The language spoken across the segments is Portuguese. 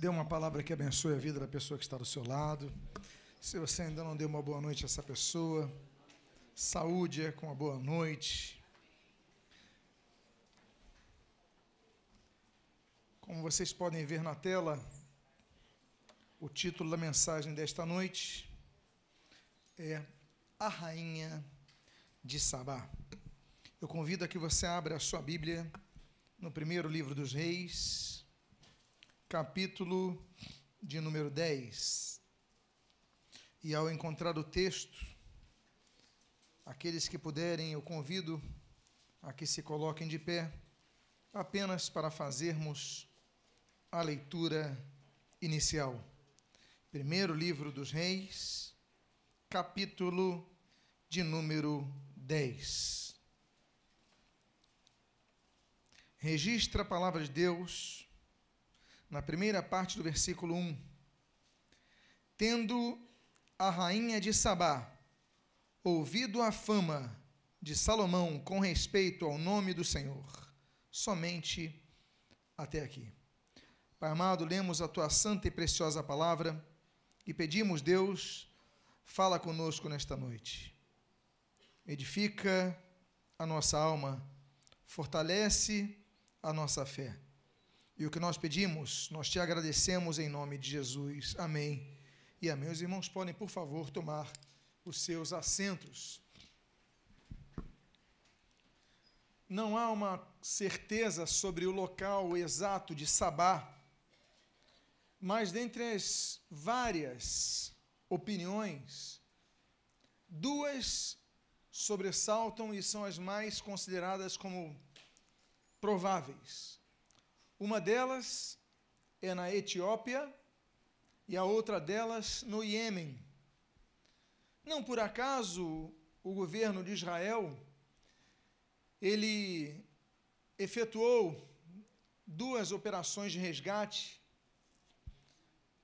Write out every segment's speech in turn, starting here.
Dê uma palavra que abençoe a vida da pessoa que está do seu lado. Se você ainda não deu uma boa noite a essa pessoa, saúde é com uma boa noite. Como vocês podem ver na tela, o título da mensagem desta noite é A Rainha de Sabá. Eu convido a que você abra a sua Bíblia no primeiro livro dos Reis, capítulo de número 10. E ao encontrar o texto, aqueles que puderem, eu convido a que se coloquem de pé, apenas para fazermos a leitura inicial. Primeiro livro dos Reis, capítulo de número 10. Registra a palavra de Deus na primeira parte do versículo 1. Tendo a rainha de Sabá ouvido a fama de Salomão com respeito ao nome do Senhor, somente até aqui. Pai amado, lemos a tua santa e preciosa palavra e pedimos, Deus, fala conosco nesta noite. Edifica a nossa alma, fortalece a nossa fé e o que nós pedimos, nós te agradecemos em nome de Jesus. Amém. E amém. Os irmãos podem, por favor, tomar os seus assentos. Não há uma certeza sobre o local exato de Sabá, mas dentre as várias opiniões, duas sobressaltam e são as mais consideradas como prováveis. Uma delas é na Etiópia e a outra delas no Iêmen. Não por acaso o governo de Israel ele efetuou duas operações de resgate,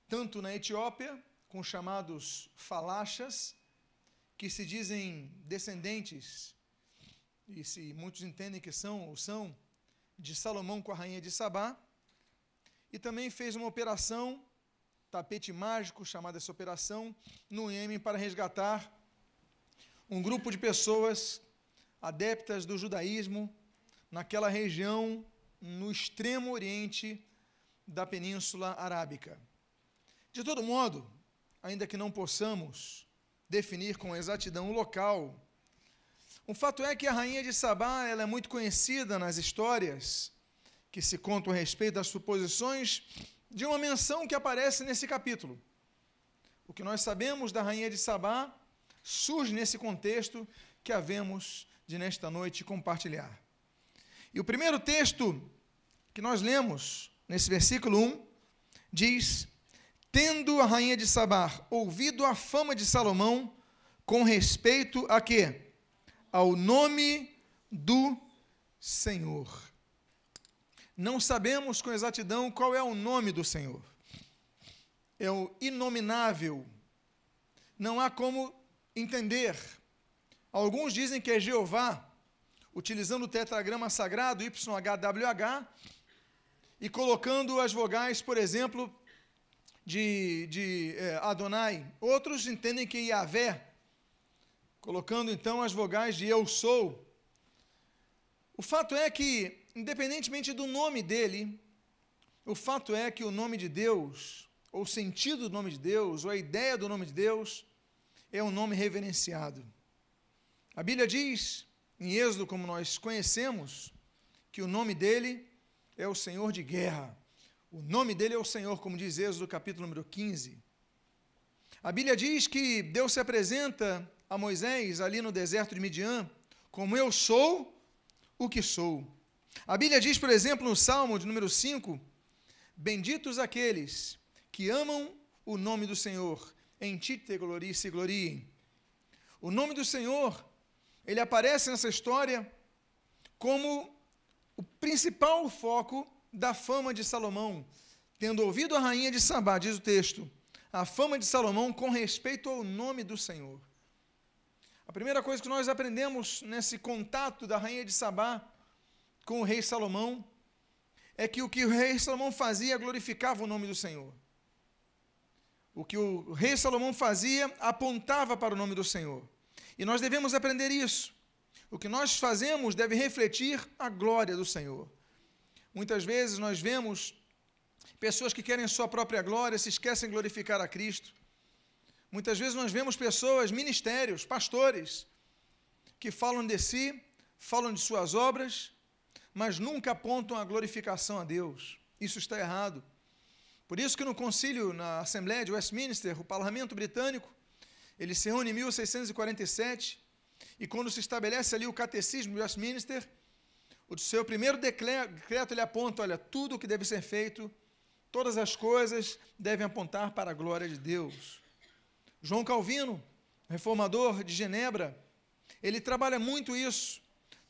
tanto na Etiópia, com chamados falachas, que se dizem descendentes, e se muitos entendem que são ou são, de Salomão com a rainha de Sabá. E também fez uma operação, tapete mágico, chamada essa operação, no Iêmen para resgatar um grupo de pessoas adeptas do judaísmo naquela região no extremo oriente da Península Arábica. De todo modo, ainda que não possamos definir com exatidão o local o fato é que a rainha de Sabá ela é muito conhecida nas histórias que se contam a respeito das suposições de uma menção que aparece nesse capítulo. O que nós sabemos da rainha de Sabá surge nesse contexto que havemos de nesta noite compartilhar. E o primeiro texto que nós lemos nesse versículo 1 diz: Tendo a rainha de Sabá ouvido a fama de Salomão com respeito a quê? Ao nome do Senhor. Não sabemos com exatidão qual é o nome do Senhor. É o inominável. Não há como entender. Alguns dizem que é Jeová, utilizando o tetragrama sagrado YHWH e colocando as vogais, por exemplo, de, de é, Adonai. Outros entendem que Yahvé colocando então as vogais de eu sou. O fato é que, independentemente do nome dele, o fato é que o nome de Deus, ou o sentido do nome de Deus, ou a ideia do nome de Deus, é um nome reverenciado. A Bíblia diz, em Êxodo, como nós conhecemos, que o nome dele é o Senhor de guerra. O nome dele é o Senhor, como diz Êxodo, capítulo número 15. A Bíblia diz que Deus se apresenta a Moisés ali no deserto de Midian, como eu sou o que sou. A Bíblia diz, por exemplo, no Salmo de número 5, benditos aqueles que amam o nome do Senhor, em ti te glorie se gloriem. O nome do Senhor, ele aparece nessa história como o principal foco da fama de Salomão, tendo ouvido a rainha de Sabá, diz o texto, a fama de Salomão com respeito ao nome do Senhor. A primeira coisa que nós aprendemos nesse contato da rainha de Sabá com o rei Salomão é que o que o rei Salomão fazia glorificava o nome do Senhor. O que o rei Salomão fazia apontava para o nome do Senhor. E nós devemos aprender isso. O que nós fazemos deve refletir a glória do Senhor. Muitas vezes nós vemos pessoas que querem sua própria glória, se esquecem de glorificar a Cristo. Muitas vezes nós vemos pessoas, ministérios, pastores, que falam de si, falam de suas obras, mas nunca apontam a glorificação a Deus. Isso está errado. Por isso que no concílio, na Assembleia de Westminster, o parlamento britânico, ele se reúne em 1647, e quando se estabelece ali o catecismo de Westminster, o seu primeiro decreto ele aponta, olha, tudo o que deve ser feito, todas as coisas devem apontar para a glória de Deus. João Calvino, reformador de Genebra, ele trabalha muito isso.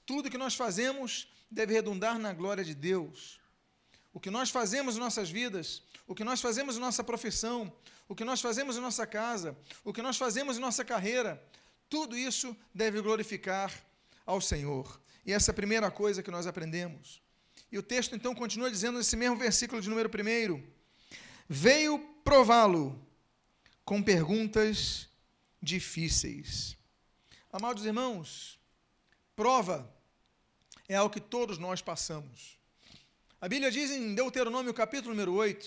Tudo que nós fazemos deve redundar na glória de Deus. O que nós fazemos em nossas vidas, o que nós fazemos em nossa profissão, o que nós fazemos em nossa casa, o que nós fazemos em nossa carreira, tudo isso deve glorificar ao Senhor. E essa é a primeira coisa que nós aprendemos. E o texto então continua dizendo nesse mesmo versículo de número 1: Veio prová-lo com perguntas difíceis. Amados irmãos, prova é algo que todos nós passamos. A Bíblia diz em Deuteronômio capítulo número 8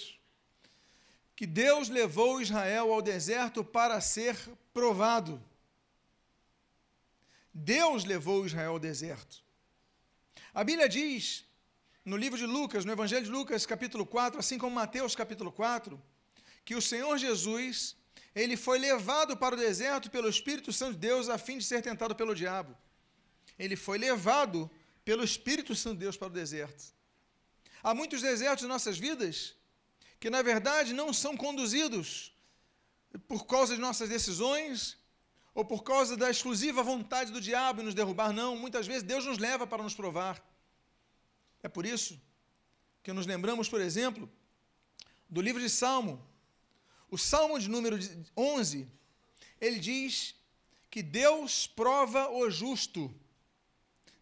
que Deus levou Israel ao deserto para ser provado. Deus levou Israel ao deserto. A Bíblia diz no livro de Lucas, no Evangelho de Lucas, capítulo 4, assim como Mateus, capítulo 4, que o Senhor Jesus ele foi levado para o deserto pelo Espírito Santo de Deus a fim de ser tentado pelo diabo. Ele foi levado pelo Espírito Santo de Deus para o deserto. Há muitos desertos em nossas vidas que, na verdade, não são conduzidos por causa de nossas decisões ou por causa da exclusiva vontade do diabo em nos derrubar, não. Muitas vezes Deus nos leva para nos provar. É por isso que nos lembramos, por exemplo, do livro de Salmo, o Salmo de número 11, ele diz que Deus prova o justo.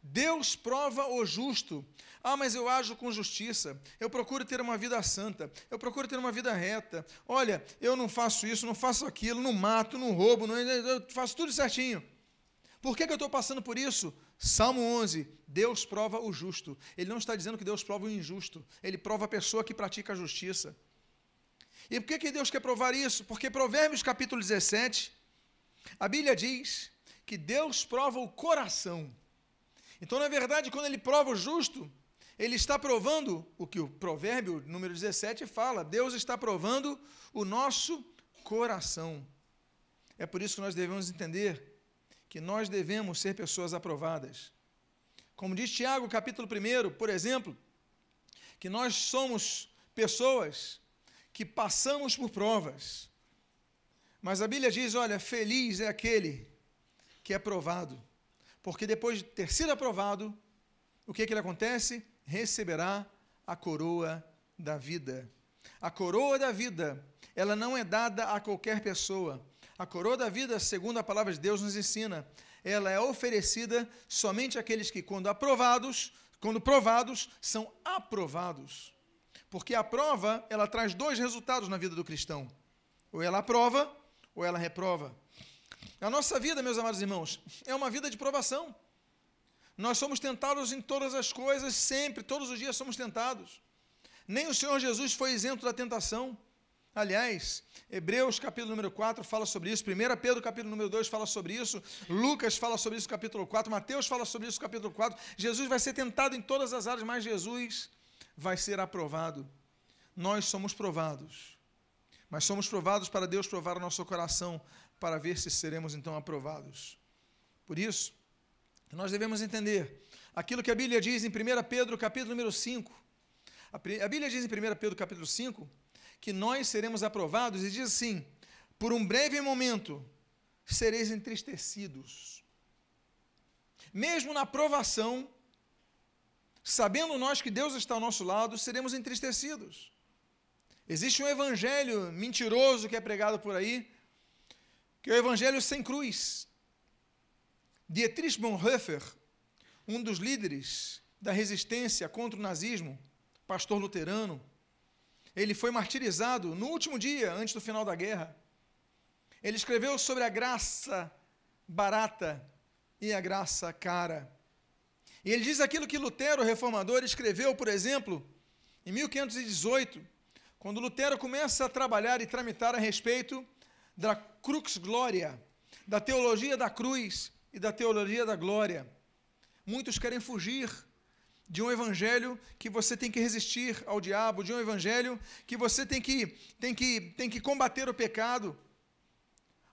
Deus prova o justo. Ah, mas eu ajo com justiça. Eu procuro ter uma vida santa. Eu procuro ter uma vida reta. Olha, eu não faço isso, não faço aquilo, não mato, não roubo, não, eu faço tudo certinho. Por que, que eu estou passando por isso? Salmo 11, Deus prova o justo. Ele não está dizendo que Deus prova o injusto. Ele prova a pessoa que pratica a justiça. E por que, que Deus quer provar isso? Porque Provérbios capítulo 17, a Bíblia diz que Deus prova o coração. Então, na verdade, quando ele prova o justo, ele está provando o que o provérbio número 17 fala. Deus está provando o nosso coração. É por isso que nós devemos entender que nós devemos ser pessoas aprovadas. Como diz Tiago, capítulo 1, por exemplo, que nós somos pessoas que passamos por provas. Mas a Bíblia diz: olha, feliz é aquele que é provado, porque depois de ter sido aprovado, o que, que ele acontece? Receberá a coroa da vida. A coroa da vida, ela não é dada a qualquer pessoa. A coroa da vida, segundo a palavra de Deus nos ensina, ela é oferecida somente àqueles que, quando aprovados, quando provados, são aprovados. Porque a prova, ela traz dois resultados na vida do cristão. Ou ela aprova, ou ela reprova. A nossa vida, meus amados irmãos, é uma vida de provação. Nós somos tentados em todas as coisas, sempre, todos os dias somos tentados. Nem o Senhor Jesus foi isento da tentação. Aliás, Hebreus capítulo número 4 fala sobre isso, 1 Pedro capítulo número 2 fala sobre isso, Lucas fala sobre isso capítulo 4, Mateus fala sobre isso capítulo 4. Jesus vai ser tentado em todas as áreas, mas Jesus vai ser aprovado. Nós somos provados. Mas somos provados para Deus provar o nosso coração, para ver se seremos então aprovados. Por isso, nós devemos entender aquilo que a Bíblia diz em 1 Pedro, capítulo número 5. A Bíblia diz em 1 Pedro, capítulo 5, que nós seremos aprovados e diz assim: por um breve momento sereis entristecidos. Mesmo na provação, sabendo nós que Deus está ao nosso lado, seremos entristecidos. Existe um evangelho mentiroso que é pregado por aí, que é o evangelho sem cruz. Dietrich Bonhoeffer, um dos líderes da resistência contra o nazismo, pastor luterano. Ele foi martirizado no último dia, antes do final da guerra. Ele escreveu sobre a graça barata e a graça cara. E ele diz aquilo que Lutero, o reformador, escreveu, por exemplo, em 1518, quando Lutero começa a trabalhar e tramitar a respeito da crux gloria, da teologia da cruz e da teologia da glória. Muitos querem fugir de um evangelho que você tem que resistir ao diabo, de um evangelho que você tem que, tem que, tem que combater o pecado.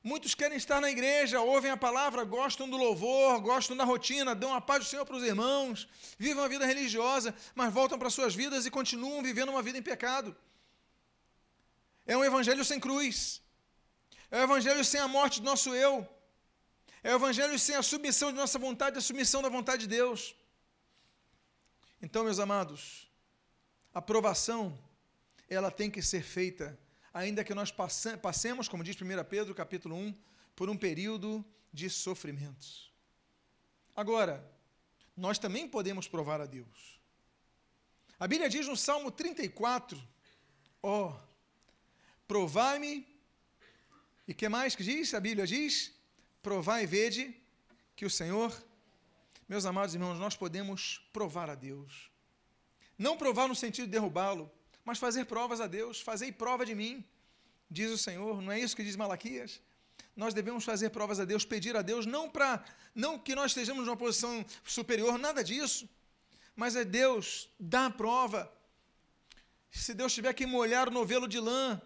Muitos querem estar na igreja, ouvem a palavra, gostam do louvor, gostam da rotina, dão a paz do Senhor para os irmãos, vivem uma vida religiosa, mas voltam para suas vidas e continuam vivendo uma vida em pecado. É um evangelho sem cruz. É um evangelho sem a morte do nosso eu. É um evangelho sem a submissão de nossa vontade, a submissão da vontade de Deus. Então, meus amados, a provação, ela tem que ser feita ainda que nós passemos, como diz 1 Pedro capítulo 1, por um período de sofrimentos. Agora, nós também podemos provar a Deus. A Bíblia diz no Salmo 34, ó, oh, provai-me, e que mais que diz? A Bíblia diz, provai e vede que o Senhor, meus amados irmãos, nós podemos provar a Deus. Não provar no sentido de derrubá-lo, mas fazer provas a Deus, fazei prova de mim, diz o Senhor, não é isso que diz Malaquias? Nós devemos fazer provas a Deus, pedir a Deus, não para não que nós estejamos numa posição superior, nada disso, mas é Deus dá a prova. Se Deus tiver que molhar o novelo de lã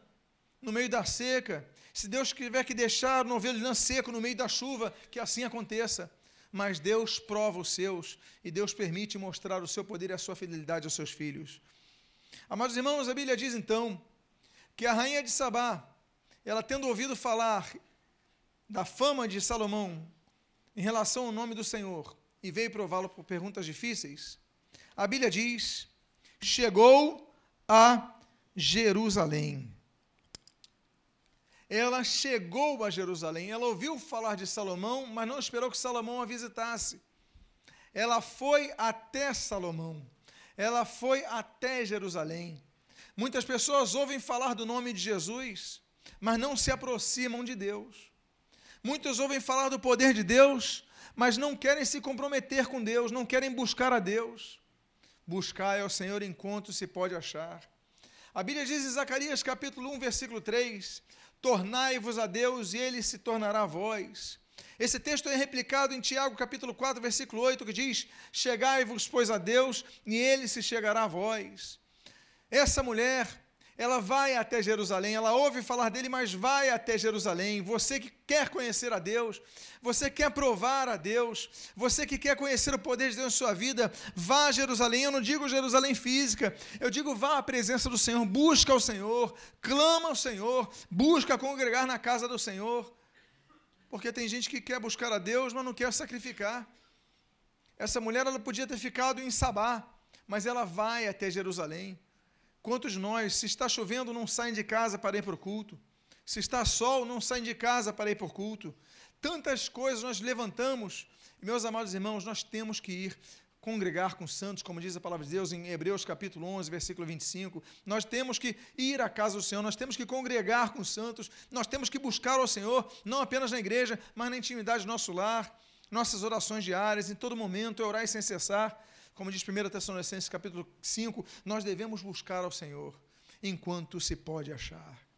no meio da seca, se Deus tiver que deixar o novelo de lã seco no meio da chuva, que assim aconteça. Mas Deus prova os seus e Deus permite mostrar o seu poder e a sua fidelidade aos seus filhos. Amados irmãos, a Bíblia diz então que a rainha de Sabá, ela tendo ouvido falar da fama de Salomão em relação ao nome do Senhor e veio prová-lo por perguntas difíceis, a Bíblia diz: chegou a Jerusalém. Ela chegou a Jerusalém, ela ouviu falar de Salomão, mas não esperou que Salomão a visitasse. Ela foi até Salomão ela foi até Jerusalém. Muitas pessoas ouvem falar do nome de Jesus, mas não se aproximam de Deus. Muitos ouvem falar do poder de Deus, mas não querem se comprometer com Deus, não querem buscar a Deus. Buscar é o Senhor enquanto se pode achar. A Bíblia diz em Zacarias capítulo 1, versículo 3: Tornai-vos a Deus e ele se tornará a vós. Esse texto é replicado em Tiago, capítulo 4, versículo 8, que diz: Chegai-vos, pois, a Deus, e ele se chegará a vós. Essa mulher, ela vai até Jerusalém, ela ouve falar dele, mas vai até Jerusalém. Você que quer conhecer a Deus, você quer provar a Deus, você que quer conhecer o poder de Deus em sua vida, vá a Jerusalém. Eu não digo Jerusalém física, eu digo vá à presença do Senhor, busca o Senhor, clama ao Senhor, busca congregar na casa do Senhor. Porque tem gente que quer buscar a Deus, mas não quer sacrificar. Essa mulher ela podia ter ficado em Sabá, mas ela vai até Jerusalém. Quantos nós, se está chovendo, não saem de casa para ir para o culto? Se está sol, não saem de casa para ir para o culto? Tantas coisas nós levantamos, meus amados irmãos, nós temos que ir congregar com santos, como diz a palavra de Deus em Hebreus capítulo 11, versículo 25. Nós temos que ir à casa do Senhor, nós temos que congregar com santos, nós temos que buscar ao Senhor, não apenas na igreja, mas na intimidade do nosso lar, nossas orações diárias, em todo momento, orar sem cessar. Como diz 1 Tessalonicenses capítulo 5, nós devemos buscar ao Senhor enquanto se pode achar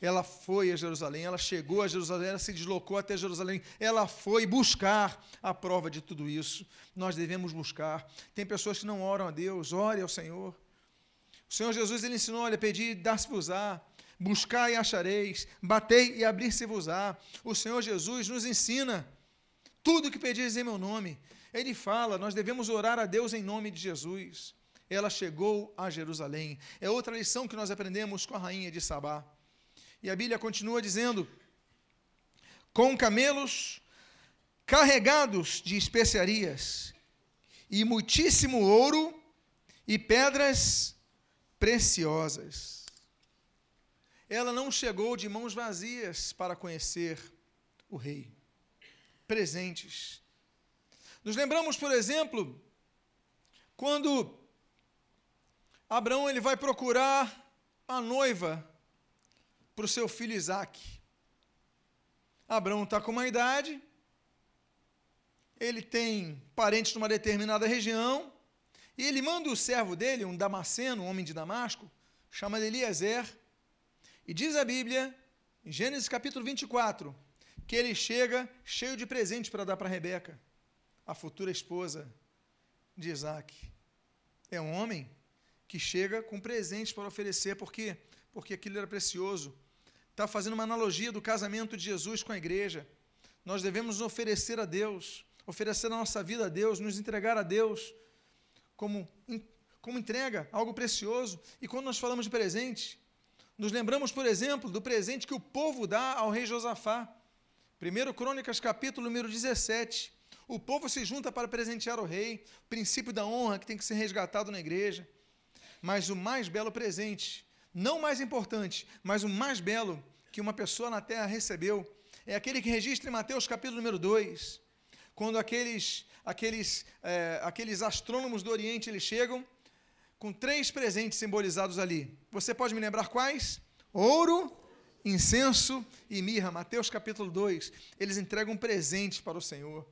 ela foi a Jerusalém, ela chegou a Jerusalém, ela se deslocou até Jerusalém, ela foi buscar a prova de tudo isso. Nós devemos buscar. Tem pessoas que não oram a Deus, ore ao Senhor. O Senhor Jesus ele ensinou: olha, pedir, dar-se-vos-á, buscar e achareis, batei e abrir-se-vos-á. O Senhor Jesus nos ensina tudo que pedis em meu nome. Ele fala, nós devemos orar a Deus em nome de Jesus. Ela chegou a Jerusalém. É outra lição que nós aprendemos com a rainha de Sabá. E a Bíblia continua dizendo: com camelos carregados de especiarias, e muitíssimo ouro e pedras preciosas. Ela não chegou de mãos vazias para conhecer o rei. Presentes. Nos lembramos, por exemplo, quando Abraão ele vai procurar a noiva para o seu filho Isaac. Abraão está com uma idade, ele tem parentes numa determinada região, e ele manda o servo dele, um Damasceno, um homem de Damasco, chama de Eliezer, e diz a Bíblia, em Gênesis capítulo 24, que ele chega cheio de presentes para dar para Rebeca, a futura esposa de Isaac. É um homem que chega com presentes para oferecer, por quê? Porque aquilo era precioso. Está fazendo uma analogia do casamento de Jesus com a igreja. Nós devemos oferecer a Deus, oferecer a nossa vida a Deus, nos entregar a Deus como, como entrega, algo precioso. E quando nós falamos de presente, nos lembramos, por exemplo, do presente que o povo dá ao rei Josafá. 1 Crônicas, capítulo número 17. O povo se junta para presentear o rei, princípio da honra que tem que ser resgatado na igreja. Mas o mais belo presente, não mais importante, mas o mais belo que uma pessoa na terra recebeu, é aquele que registra em Mateus capítulo número 2, quando aqueles, aqueles, é, aqueles astrônomos do Oriente eles chegam com três presentes simbolizados ali. Você pode me lembrar quais? Ouro, incenso e mirra. Mateus capítulo 2. Eles entregam um presente para o Senhor.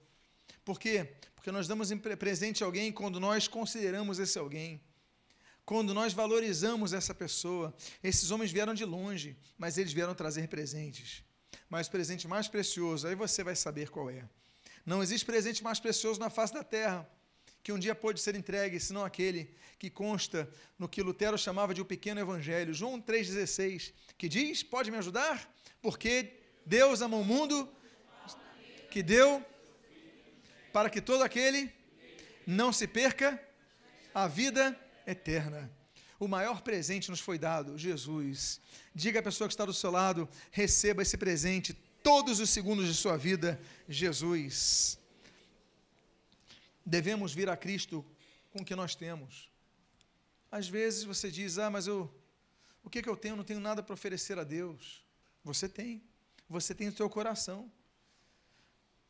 Por quê? Porque nós damos presente a alguém quando nós consideramos esse alguém quando nós valorizamos essa pessoa. Esses homens vieram de longe, mas eles vieram trazer presentes. Mas o presente mais precioso, aí você vai saber qual é. Não existe presente mais precioso na face da terra que um dia pode ser entregue, senão aquele que consta no que Lutero chamava de o pequeno evangelho, João 3,16, que diz: Pode me ajudar? Porque Deus amou o mundo que deu para que todo aquele não se perca a vida eterna. O maior presente nos foi dado, Jesus. Diga à pessoa que está do seu lado: receba esse presente todos os segundos de sua vida, Jesus. Devemos vir a Cristo com o que nós temos. Às vezes você diz: Ah, mas eu, o que, que eu tenho? Eu não tenho nada para oferecer a Deus. Você tem. Você tem o seu coração.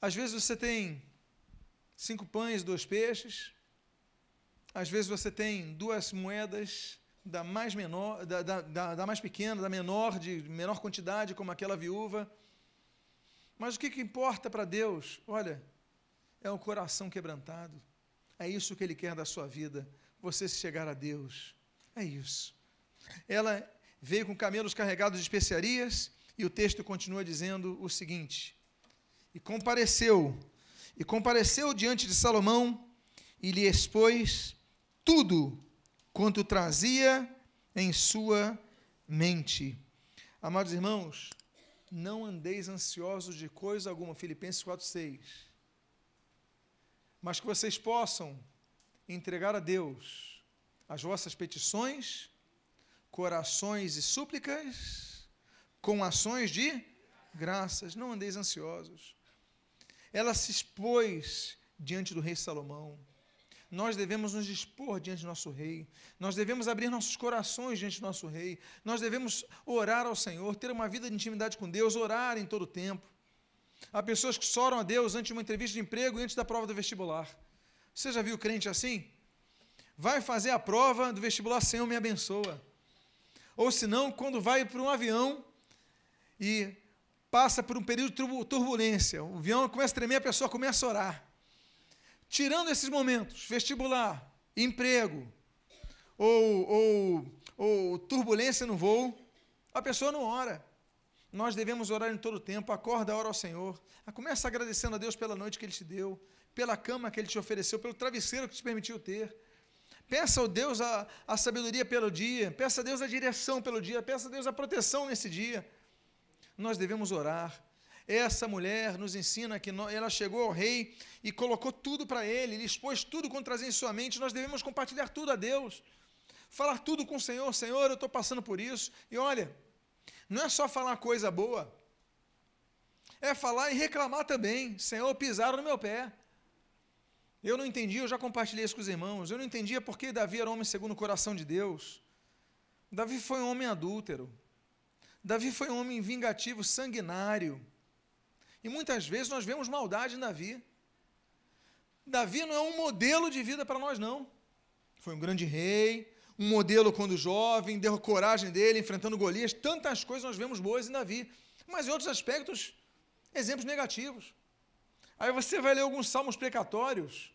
Às vezes você tem cinco pães, dois peixes. Às vezes você tem duas moedas da mais menor, da, da, da, da mais pequena, da menor, de menor quantidade, como aquela viúva. Mas o que, que importa para Deus? Olha, é o coração quebrantado. É isso que Ele quer da sua vida. Você se chegar a Deus. É isso. Ela veio com camelos carregados de especiarias e o texto continua dizendo o seguinte: E compareceu, e compareceu diante de Salomão e lhe expôs tudo quanto trazia em sua mente. Amados irmãos, não andeis ansiosos de coisa alguma, Filipenses 4:6. Mas que vocês possam entregar a Deus as vossas petições, corações e súplicas com ações de graças. Não andeis ansiosos. Ela se expôs diante do rei Salomão nós devemos nos dispor diante do nosso Rei, nós devemos abrir nossos corações diante do nosso Rei, nós devemos orar ao Senhor, ter uma vida de intimidade com Deus, orar em todo o tempo. Há pessoas que choram a Deus antes de uma entrevista de emprego e antes da prova do vestibular. Você já viu crente assim? Vai fazer a prova do vestibular, Senhor, me abençoa. Ou se não, quando vai para um avião e passa por um período de turbulência, o avião começa a tremer, a pessoa começa a orar. Tirando esses momentos, vestibular, emprego, ou, ou, ou turbulência no voo, a pessoa não ora. Nós devemos orar em todo o tempo, acorda, ora ao Senhor. Começa agradecendo a Deus pela noite que Ele te deu, pela cama que Ele te ofereceu, pelo travesseiro que te permitiu ter. Peça ao Deus a, a sabedoria pelo dia, peça a Deus a direção pelo dia, peça a Deus a proteção nesse dia. Nós devemos orar. Essa mulher nos ensina que ela chegou ao rei e colocou tudo para ele, ele expôs tudo quanto trazia em sua mente. Nós devemos compartilhar tudo a Deus, falar tudo com o Senhor: Senhor, eu estou passando por isso. E olha, não é só falar coisa boa, é falar e reclamar também: Senhor, pisaram no meu pé. Eu não entendi, eu já compartilhei isso com os irmãos. Eu não entendia porque Davi era homem segundo o coração de Deus. Davi foi um homem adúltero. Davi foi um homem vingativo, sanguinário. E muitas vezes nós vemos maldade em Davi. Davi não é um modelo de vida para nós, não. Foi um grande rei, um modelo quando jovem, deu coragem dele, enfrentando Golias, tantas coisas nós vemos boas em Davi, mas em outros aspectos, exemplos negativos. Aí você vai ler alguns salmos precatórios,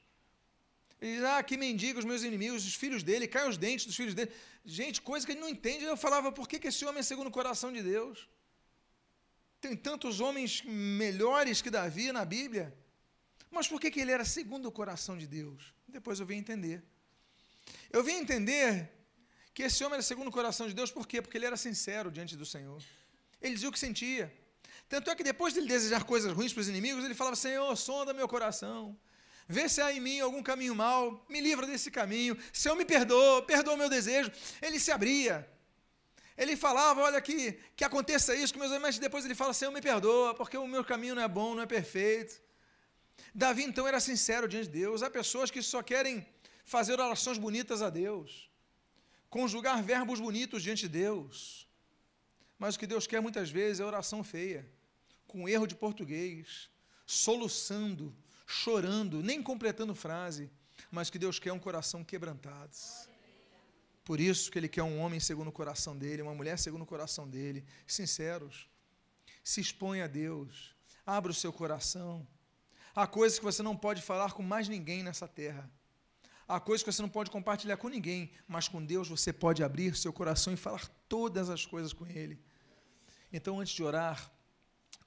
ele diz, ah, que mendiga os meus inimigos, os filhos dele, caem os dentes dos filhos dele. Gente, coisa que ele não entende. Eu falava, por que, que esse homem é segundo o coração de Deus? Tem tantos homens melhores que Davi na Bíblia. Mas por que, que ele era segundo o coração de Deus? Depois eu vim entender. Eu vim entender que esse homem era segundo o coração de Deus, por quê? Porque ele era sincero diante do Senhor. Ele dizia o que sentia. Tanto é que depois de ele desejar coisas ruins para os inimigos, ele falava: Senhor, sonda meu coração. Vê se há em mim algum caminho mau, me livra desse caminho. Senhor, me perdoa, perdoa o meu desejo. Ele se abria. Ele falava, olha que, que aconteça isso com meus mas depois ele fala, Senhor, me perdoa, porque o meu caminho não é bom, não é perfeito. Davi, então, era sincero diante de Deus. Há pessoas que só querem fazer orações bonitas a Deus, conjugar verbos bonitos diante de Deus. Mas o que Deus quer muitas vezes é oração feia, com erro de português, soluçando, chorando, nem completando frase, mas que Deus quer um coração quebrantado. Por isso que Ele quer um homem segundo o coração dele, uma mulher segundo o coração dele, sinceros. Se expõe a Deus, abra o seu coração. Há coisas que você não pode falar com mais ninguém nessa terra. Há coisas que você não pode compartilhar com ninguém, mas com Deus você pode abrir seu coração e falar todas as coisas com Ele. Então, antes de orar,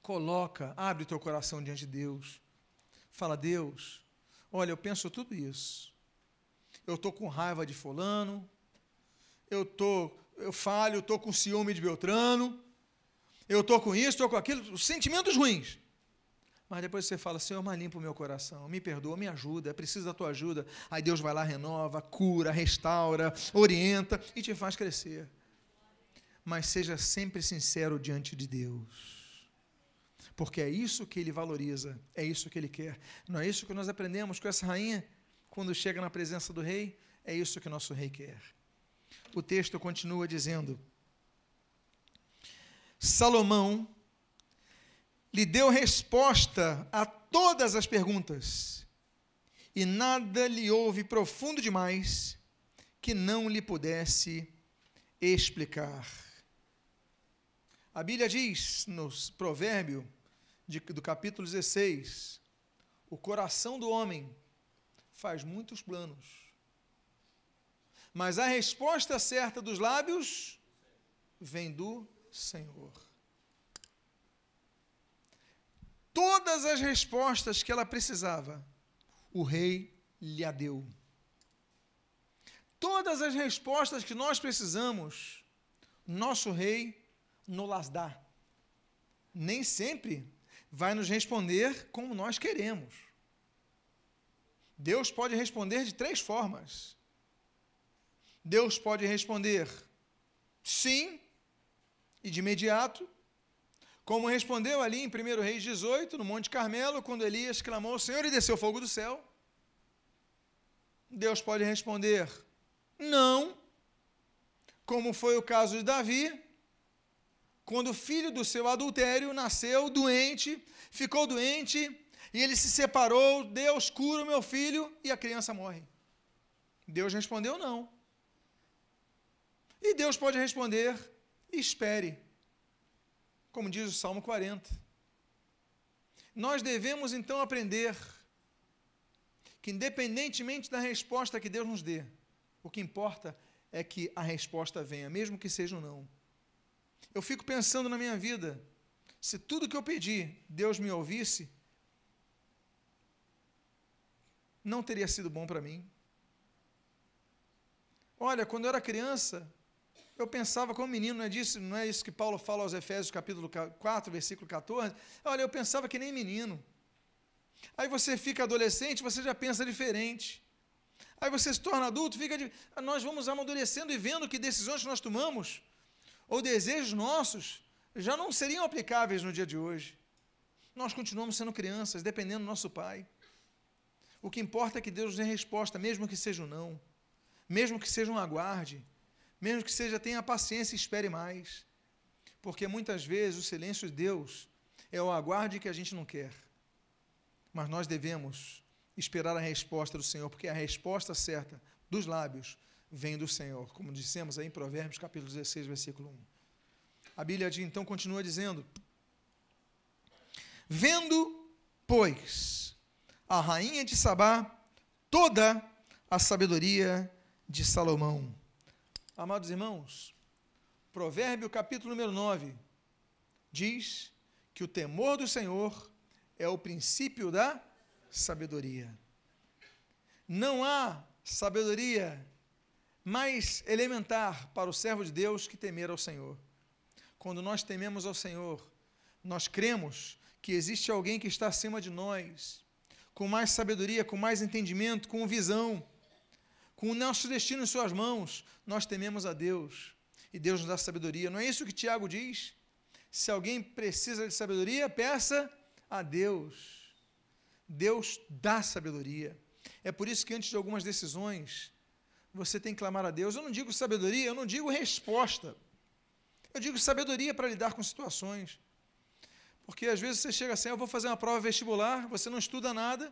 coloca, abre o teu coração diante de Deus. Fala, Deus, olha, eu penso tudo isso. Eu estou com raiva de fulano, eu tô, eu falho, estou com ciúme de Beltrano, eu estou com isso, estou com aquilo, sentimentos ruins. Mas depois você fala, Senhor, mas limpa o meu coração, me perdoa, me ajuda, é preciso da tua ajuda. Aí Deus vai lá, renova, cura, restaura, orienta e te faz crescer. Mas seja sempre sincero diante de Deus porque é isso que ele valoriza, é isso que ele quer. Não é isso que nós aprendemos com essa rainha quando chega na presença do rei? É isso que nosso rei quer. O texto continua dizendo: Salomão lhe deu resposta a todas as perguntas, e nada lhe houve profundo demais que não lhe pudesse explicar. A Bíblia diz no provérbio de, do capítulo 16, o coração do homem faz muitos planos, mas a resposta certa dos lábios vem do Senhor. Todas as respostas que ela precisava, o rei lhe a deu. Todas as respostas que nós precisamos, nosso rei nos dá. Nem sempre vai nos responder como nós queremos. Deus pode responder de três formas. Deus pode responder sim, e de imediato, como respondeu ali em 1 Reis 18, no Monte Carmelo, quando Elias clamou Senhor e desceu fogo do céu. Deus pode responder não, como foi o caso de Davi, quando o filho do seu adultério nasceu doente, ficou doente, e ele se separou, Deus cura o meu filho, e a criança morre. Deus respondeu não. E Deus pode responder, espere, como diz o Salmo 40. Nós devemos então aprender que, independentemente da resposta que Deus nos dê, o que importa é que a resposta venha, mesmo que seja um não. Eu fico pensando na minha vida, se tudo que eu pedi, Deus me ouvisse, não teria sido bom para mim. Olha, quando eu era criança, eu pensava como menino, não é, disso, não é isso que Paulo fala aos Efésios capítulo 4, versículo 14? Olha, eu pensava que nem menino. Aí você fica adolescente, você já pensa diferente. Aí você se torna adulto, fica de... nós vamos amadurecendo e vendo que decisões que nós tomamos ou desejos nossos já não seriam aplicáveis no dia de hoje. Nós continuamos sendo crianças, dependendo do nosso pai. O que importa é que Deus dê resposta, mesmo que seja um não, mesmo que seja um aguarde, mesmo que seja tenha paciência e espere mais. Porque muitas vezes o silêncio de Deus é o aguarde que a gente não quer. Mas nós devemos esperar a resposta do Senhor, porque a resposta certa dos lábios vem do Senhor, como dissemos aí em Provérbios capítulo 16, versículo 1. A Bíblia então continua dizendo: Vendo, pois, a rainha de Sabá toda a sabedoria de Salomão. Amados irmãos, Provérbio capítulo número 9 diz que o temor do Senhor é o princípio da sabedoria. Não há sabedoria mais elementar para o servo de Deus que temer ao Senhor. Quando nós tememos ao Senhor, nós cremos que existe alguém que está acima de nós, com mais sabedoria, com mais entendimento, com visão, com o nosso destino em Suas mãos. Nós tememos a Deus e Deus nos dá sabedoria. Não é isso que Tiago diz? Se alguém precisa de sabedoria, peça a Deus. Deus dá sabedoria. É por isso que antes de algumas decisões, você tem que clamar a Deus. Eu não digo sabedoria, eu não digo resposta. Eu digo sabedoria para lidar com situações. Porque às vezes você chega assim, eu vou fazer uma prova vestibular, você não estuda nada,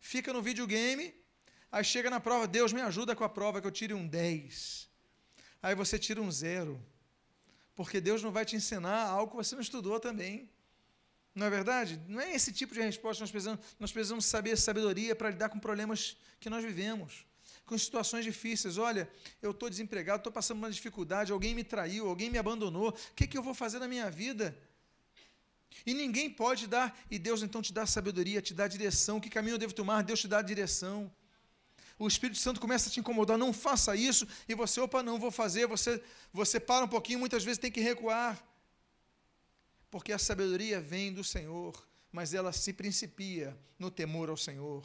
fica no videogame, aí chega na prova, Deus me ajuda com a prova que eu tire um 10. Aí você tira um zero. Porque Deus não vai te ensinar algo que você não estudou também. Não é verdade? Não é esse tipo de resposta que nós precisamos. Nós precisamos saber sabedoria para lidar com problemas que nós vivemos, com situações difíceis. Olha, eu estou desempregado, estou passando uma dificuldade, alguém me traiu, alguém me abandonou. O que, que eu vou fazer na minha vida? E ninguém pode dar, e Deus então te dá sabedoria, te dá direção. Que caminho eu devo tomar? Deus te dá direção. O Espírito Santo começa a te incomodar, não faça isso, e você, opa, não vou fazer, você, você para um pouquinho, muitas vezes tem que recuar porque a sabedoria vem do Senhor, mas ela se principia no temor ao Senhor.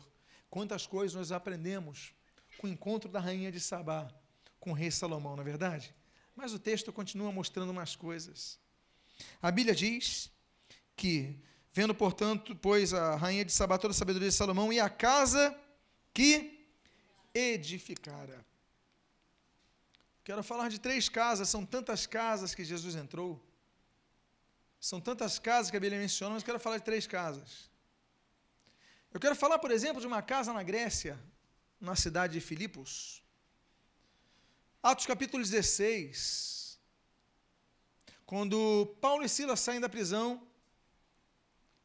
Quantas coisas nós aprendemos com o encontro da rainha de Sabá com o rei Salomão, não é verdade? Mas o texto continua mostrando mais coisas. A Bíblia diz que, vendo, portanto, pois a rainha de Sabá toda a sabedoria de Salomão e a casa que edificara. Quero falar de três casas, são tantas casas que Jesus entrou. São tantas casas que a Bíblia menciona, mas quero falar de três casas. Eu quero falar, por exemplo, de uma casa na Grécia, na cidade de Filipos. Atos capítulo 16. Quando Paulo e Silas saem da prisão,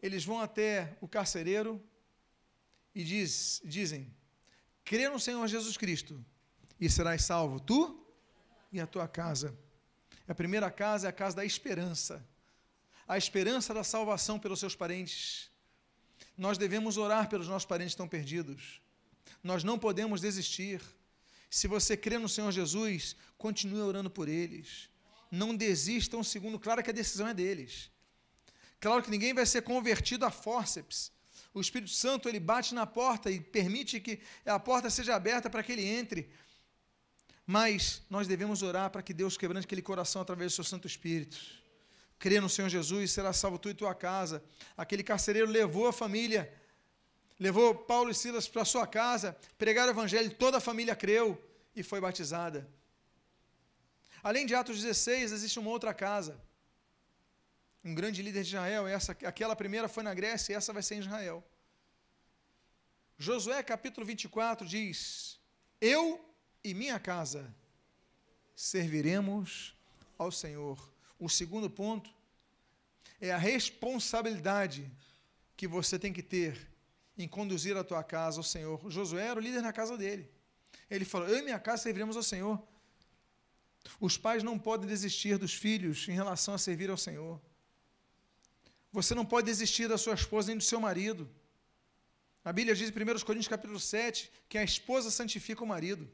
eles vão até o carcereiro e diz, dizem: Crê no Senhor Jesus Cristo e serás salvo, tu e a tua casa. A primeira casa é a casa da esperança a esperança da salvação pelos seus parentes. Nós devemos orar pelos nossos parentes que estão perdidos. Nós não podemos desistir. Se você crê no Senhor Jesus, continue orando por eles. Não desistam, segundo, claro que a decisão é deles. Claro que ninguém vai ser convertido a fórceps. O Espírito Santo ele bate na porta e permite que a porta seja aberta para que ele entre. Mas nós devemos orar para que Deus quebrante aquele coração através do seu Santo Espírito crê no Senhor Jesus, será salvo tu e tua casa. Aquele carcereiro levou a família, levou Paulo e Silas para sua casa, pregaram o evangelho, toda a família creu e foi batizada. Além de Atos 16, existe uma outra casa. Um grande líder de Israel, essa, aquela primeira foi na Grécia e essa vai ser em Israel. Josué capítulo 24 diz: Eu e minha casa serviremos ao Senhor. O segundo ponto é a responsabilidade que você tem que ter em conduzir a tua casa ao Senhor. Josué era o líder na casa dele. Ele falou: Eu e minha casa serviremos ao Senhor. Os pais não podem desistir dos filhos em relação a servir ao Senhor. Você não pode desistir da sua esposa nem do seu marido. A Bíblia diz em 1 Coríntios capítulo 7 que a esposa santifica o marido.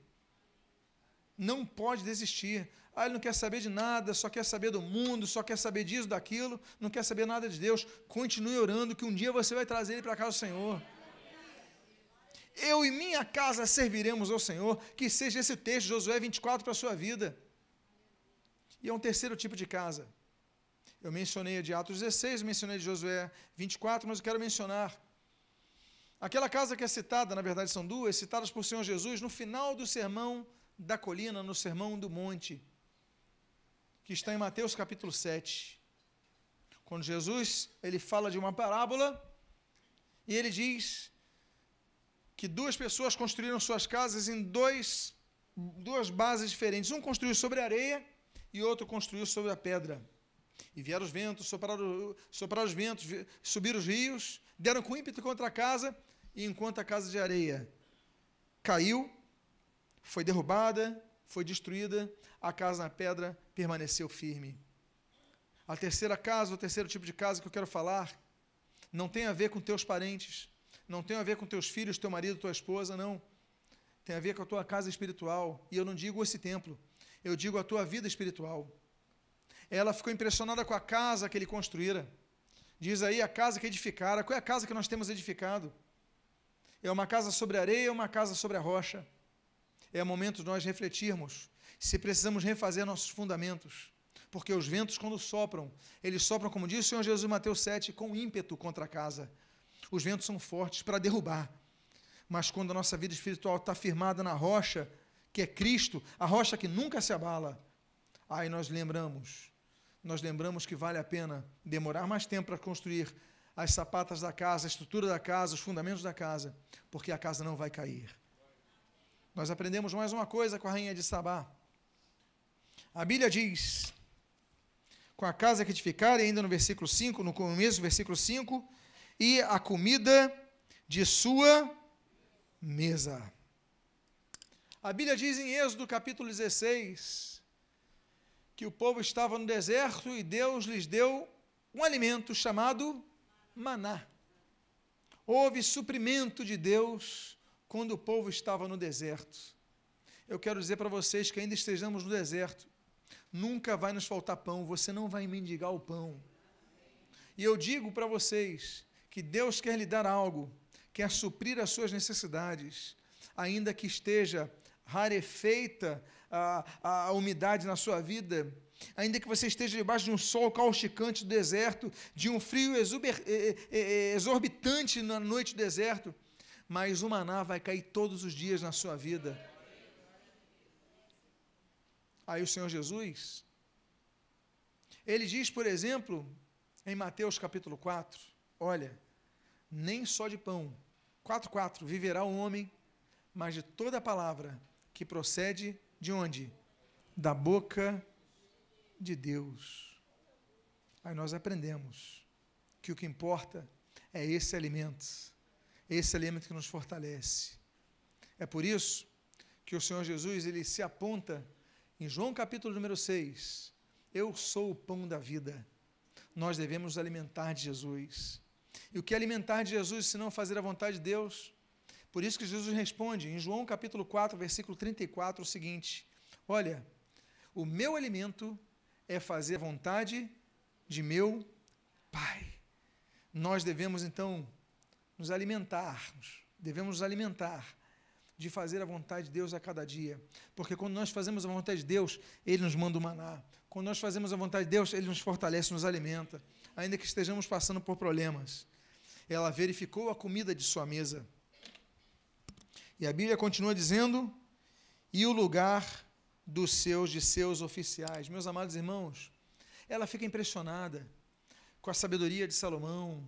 Não pode desistir. Ah, ele não quer saber de nada, só quer saber do mundo, só quer saber disso, daquilo, não quer saber nada de Deus. Continue orando que um dia você vai trazer ele para casa do Senhor. Eu e minha casa serviremos ao Senhor. Que seja esse texto, Josué 24, para a sua vida. E é um terceiro tipo de casa. Eu mencionei a de Atos 16, mencionei de Josué 24, mas eu quero mencionar aquela casa que é citada, na verdade são duas, citadas por Senhor Jesus no final do sermão da colina, no sermão do monte que está em Mateus capítulo 7. Quando Jesus ele fala de uma parábola e ele diz que duas pessoas construíram suas casas em dois duas bases diferentes. Um construiu sobre a areia e outro construiu sobre a pedra. E vieram os ventos, sopraram, sopraram os ventos, subiram os rios, deram com ímpeto contra a casa, e enquanto a casa de areia caiu, foi derrubada, foi destruída, a casa na pedra permaneceu firme. A terceira casa, o terceiro tipo de casa que eu quero falar, não tem a ver com teus parentes, não tem a ver com teus filhos, teu marido, tua esposa, não. Tem a ver com a tua casa espiritual. E eu não digo esse templo, eu digo a tua vida espiritual. Ela ficou impressionada com a casa que ele construíra. Diz aí a casa que edificara. Qual é a casa que nós temos edificado? É uma casa sobre areia ou uma casa sobre a rocha? É momento de nós refletirmos se precisamos refazer nossos fundamentos. Porque os ventos, quando sopram, eles sopram, como disse o Senhor Jesus em Mateus 7, com ímpeto contra a casa. Os ventos são fortes para derrubar. Mas quando a nossa vida espiritual está firmada na rocha, que é Cristo, a rocha que nunca se abala, aí nós lembramos, nós lembramos que vale a pena demorar mais tempo para construir as sapatas da casa, a estrutura da casa, os fundamentos da casa, porque a casa não vai cair. Nós aprendemos mais uma coisa com a rainha de Sabá. A Bíblia diz, com a casa que edificar, ainda no versículo 5, no começo do versículo 5, e a comida de sua mesa. A Bíblia diz em Êxodo capítulo 16 que o povo estava no deserto e Deus lhes deu um alimento chamado maná. Houve suprimento de Deus quando o povo estava no deserto. Eu quero dizer para vocês que ainda estejamos no deserto, nunca vai nos faltar pão, você não vai mendigar o pão. E eu digo para vocês que Deus quer lhe dar algo, quer suprir as suas necessidades, ainda que esteja rarefeita a, a, umidade na sua vida, ainda que você esteja debaixo de um sol causticante do deserto, de um frio exuber, exorbitante na noite do deserto, mas o maná vai cair todos os dias na sua vida. Aí o Senhor Jesus, ele diz, por exemplo, em Mateus capítulo 4, olha, nem só de pão, 4,4, viverá o homem, mas de toda palavra que procede de onde? Da boca de Deus. Aí nós aprendemos que o que importa é esse alimento, esse alimento que nos fortalece. É por isso que o Senhor Jesus ele se aponta em João capítulo número 6. Eu sou o pão da vida. Nós devemos alimentar de Jesus. E o que é alimentar de Jesus se não fazer a vontade de Deus? Por isso que Jesus responde em João capítulo 4, versículo 34, o seguinte: Olha, o meu alimento é fazer a vontade de meu Pai. Nós devemos então nos alimentarmos, devemos nos alimentar de fazer a vontade de Deus a cada dia. Porque quando nós fazemos a vontade de Deus, Ele nos manda o maná. Quando nós fazemos a vontade de Deus, Ele nos fortalece, nos alimenta, ainda que estejamos passando por problemas. Ela verificou a comida de sua mesa. E a Bíblia continua dizendo: e o lugar dos seus, de seus oficiais. Meus amados irmãos, ela fica impressionada com a sabedoria de Salomão,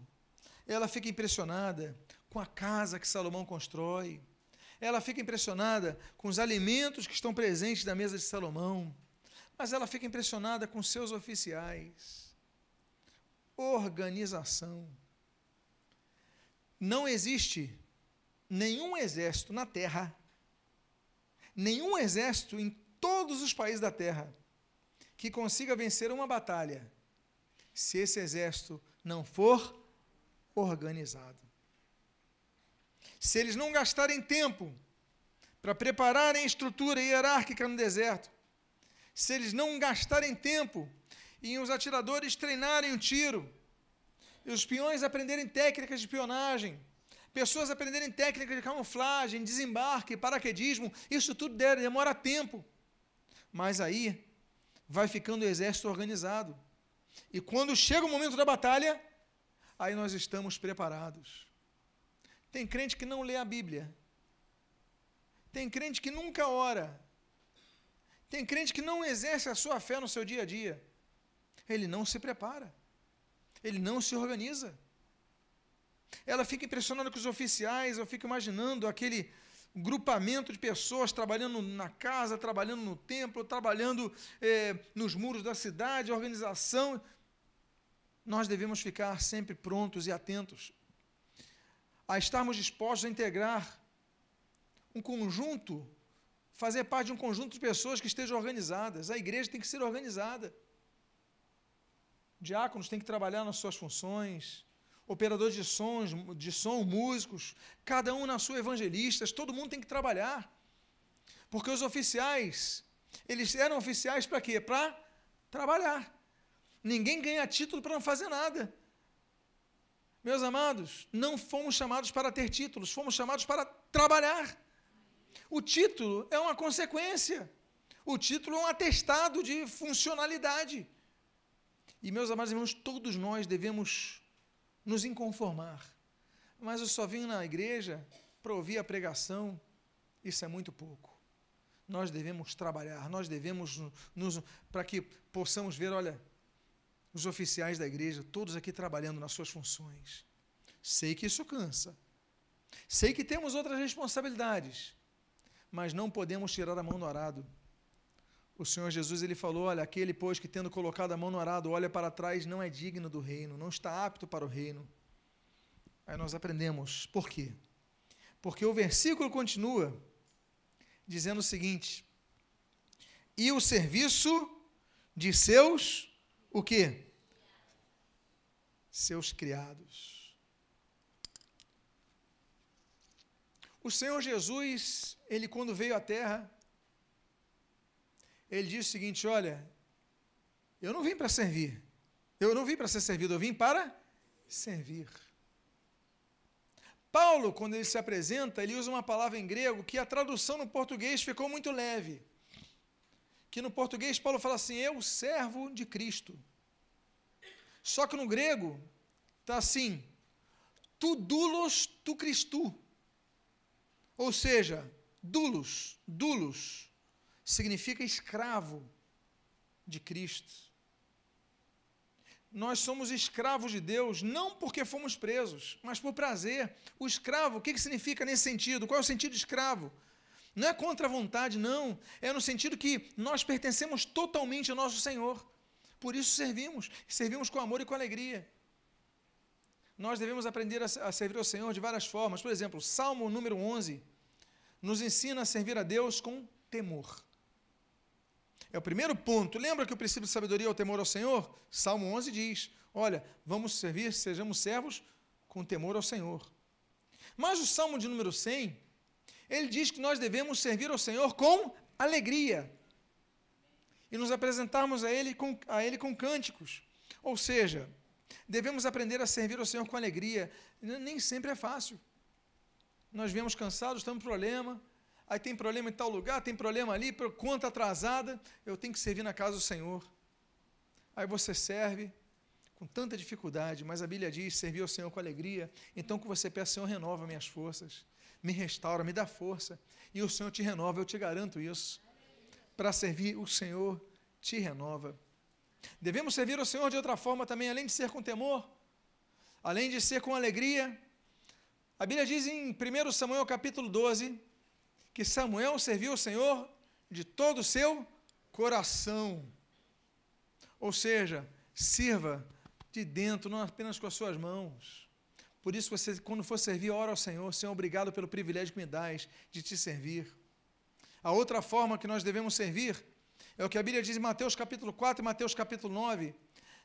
ela fica impressionada com a casa que Salomão constrói, ela fica impressionada com os alimentos que estão presentes na mesa de Salomão, mas ela fica impressionada com seus oficiais. Organização. Não existe nenhum exército na terra, nenhum exército em todos os países da terra que consiga vencer uma batalha se esse exército não for organizado. Se eles não gastarem tempo para prepararem estrutura hierárquica no deserto, se eles não gastarem tempo em os atiradores treinarem o tiro, e os peões aprenderem técnicas de espionagem, pessoas aprenderem técnicas de camuflagem, desembarque, paraquedismo, isso tudo demora tempo. Mas aí vai ficando o exército organizado. E quando chega o momento da batalha, aí nós estamos preparados. Tem crente que não lê a Bíblia. Tem crente que nunca ora. Tem crente que não exerce a sua fé no seu dia a dia. Ele não se prepara. Ele não se organiza. Ela fica impressionada com os oficiais, eu fico imaginando aquele grupamento de pessoas trabalhando na casa, trabalhando no templo, trabalhando eh, nos muros da cidade, organização. Nós devemos ficar sempre prontos e atentos a estarmos dispostos a integrar um conjunto, fazer parte de um conjunto de pessoas que estejam organizadas. A igreja tem que ser organizada. Diáconos têm que trabalhar nas suas funções, operadores de sons, de som, músicos, cada um na sua evangelistas, todo mundo tem que trabalhar. Porque os oficiais, eles eram oficiais para quê? Para trabalhar. Ninguém ganha título para não fazer nada. Meus amados, não fomos chamados para ter títulos, fomos chamados para trabalhar. O título é uma consequência. O título é um atestado de funcionalidade. E, meus amados irmãos, todos nós devemos nos inconformar. Mas eu só vim na igreja para ouvir a pregação, isso é muito pouco. Nós devemos trabalhar, nós devemos nos, para que possamos ver, olha, os oficiais da igreja, todos aqui trabalhando nas suas funções. Sei que isso cansa. Sei que temos outras responsabilidades, mas não podemos tirar a mão do arado. O Senhor Jesus ele falou: Olha, aquele, pois, que tendo colocado a mão no arado, olha para trás, não é digno do reino, não está apto para o reino. Aí nós aprendemos. Por quê? Porque o versículo continua dizendo o seguinte: E o serviço de seus, o quê? Seus criados. O Senhor Jesus, ele quando veio à terra, ele diz o seguinte: Olha, eu não vim para servir, eu não vim para ser servido, eu vim para servir. Paulo, quando ele se apresenta, ele usa uma palavra em grego que a tradução no português ficou muito leve. Que no português Paulo fala assim: Eu, servo de Cristo. Só que no grego está assim: Tu dulos tu Cristo. Ou seja, dulos, dulos significa escravo de Cristo. Nós somos escravos de Deus não porque fomos presos, mas por prazer. O escravo, o que, que significa nesse sentido? Qual é o sentido de escravo? Não é contra a vontade, não. É no sentido que nós pertencemos totalmente ao nosso Senhor. Por isso servimos. Servimos com amor e com alegria. Nós devemos aprender a servir ao Senhor de várias formas. Por exemplo, Salmo número 11 nos ensina a servir a Deus com temor. É o primeiro ponto. Lembra que o princípio de sabedoria é o temor ao Senhor? Salmo 11 diz: Olha, vamos servir, sejamos servos com temor ao Senhor. Mas o Salmo de número 100, ele diz que nós devemos servir ao Senhor com alegria e nos apresentarmos a Ele com, a ele com cânticos. Ou seja, devemos aprender a servir ao Senhor com alegria. Nem sempre é fácil. Nós viemos cansados, com problema, aí tem problema em tal lugar, tem problema ali, conta atrasada, eu tenho que servir na casa do Senhor. Aí você serve com tanta dificuldade, mas a Bíblia diz: servir ao Senhor com alegria. Então, que você peça, Senhor, renova minhas forças, me restaura, me dá força, e o Senhor te renova, eu te garanto isso. Para servir, o Senhor te renova. Devemos servir ao Senhor de outra forma também, além de ser com temor, além de ser com alegria. A Bíblia diz em 1 Samuel capítulo 12, que Samuel serviu ao Senhor de todo o seu coração. Ou seja, sirva de dentro, não apenas com as suas mãos. Por isso, você, quando for servir, ora ao Senhor. Senhor, obrigado pelo privilégio que me dás de te servir. A outra forma que nós devemos servir é o que a Bíblia diz em Mateus capítulo 4 e Mateus capítulo 9.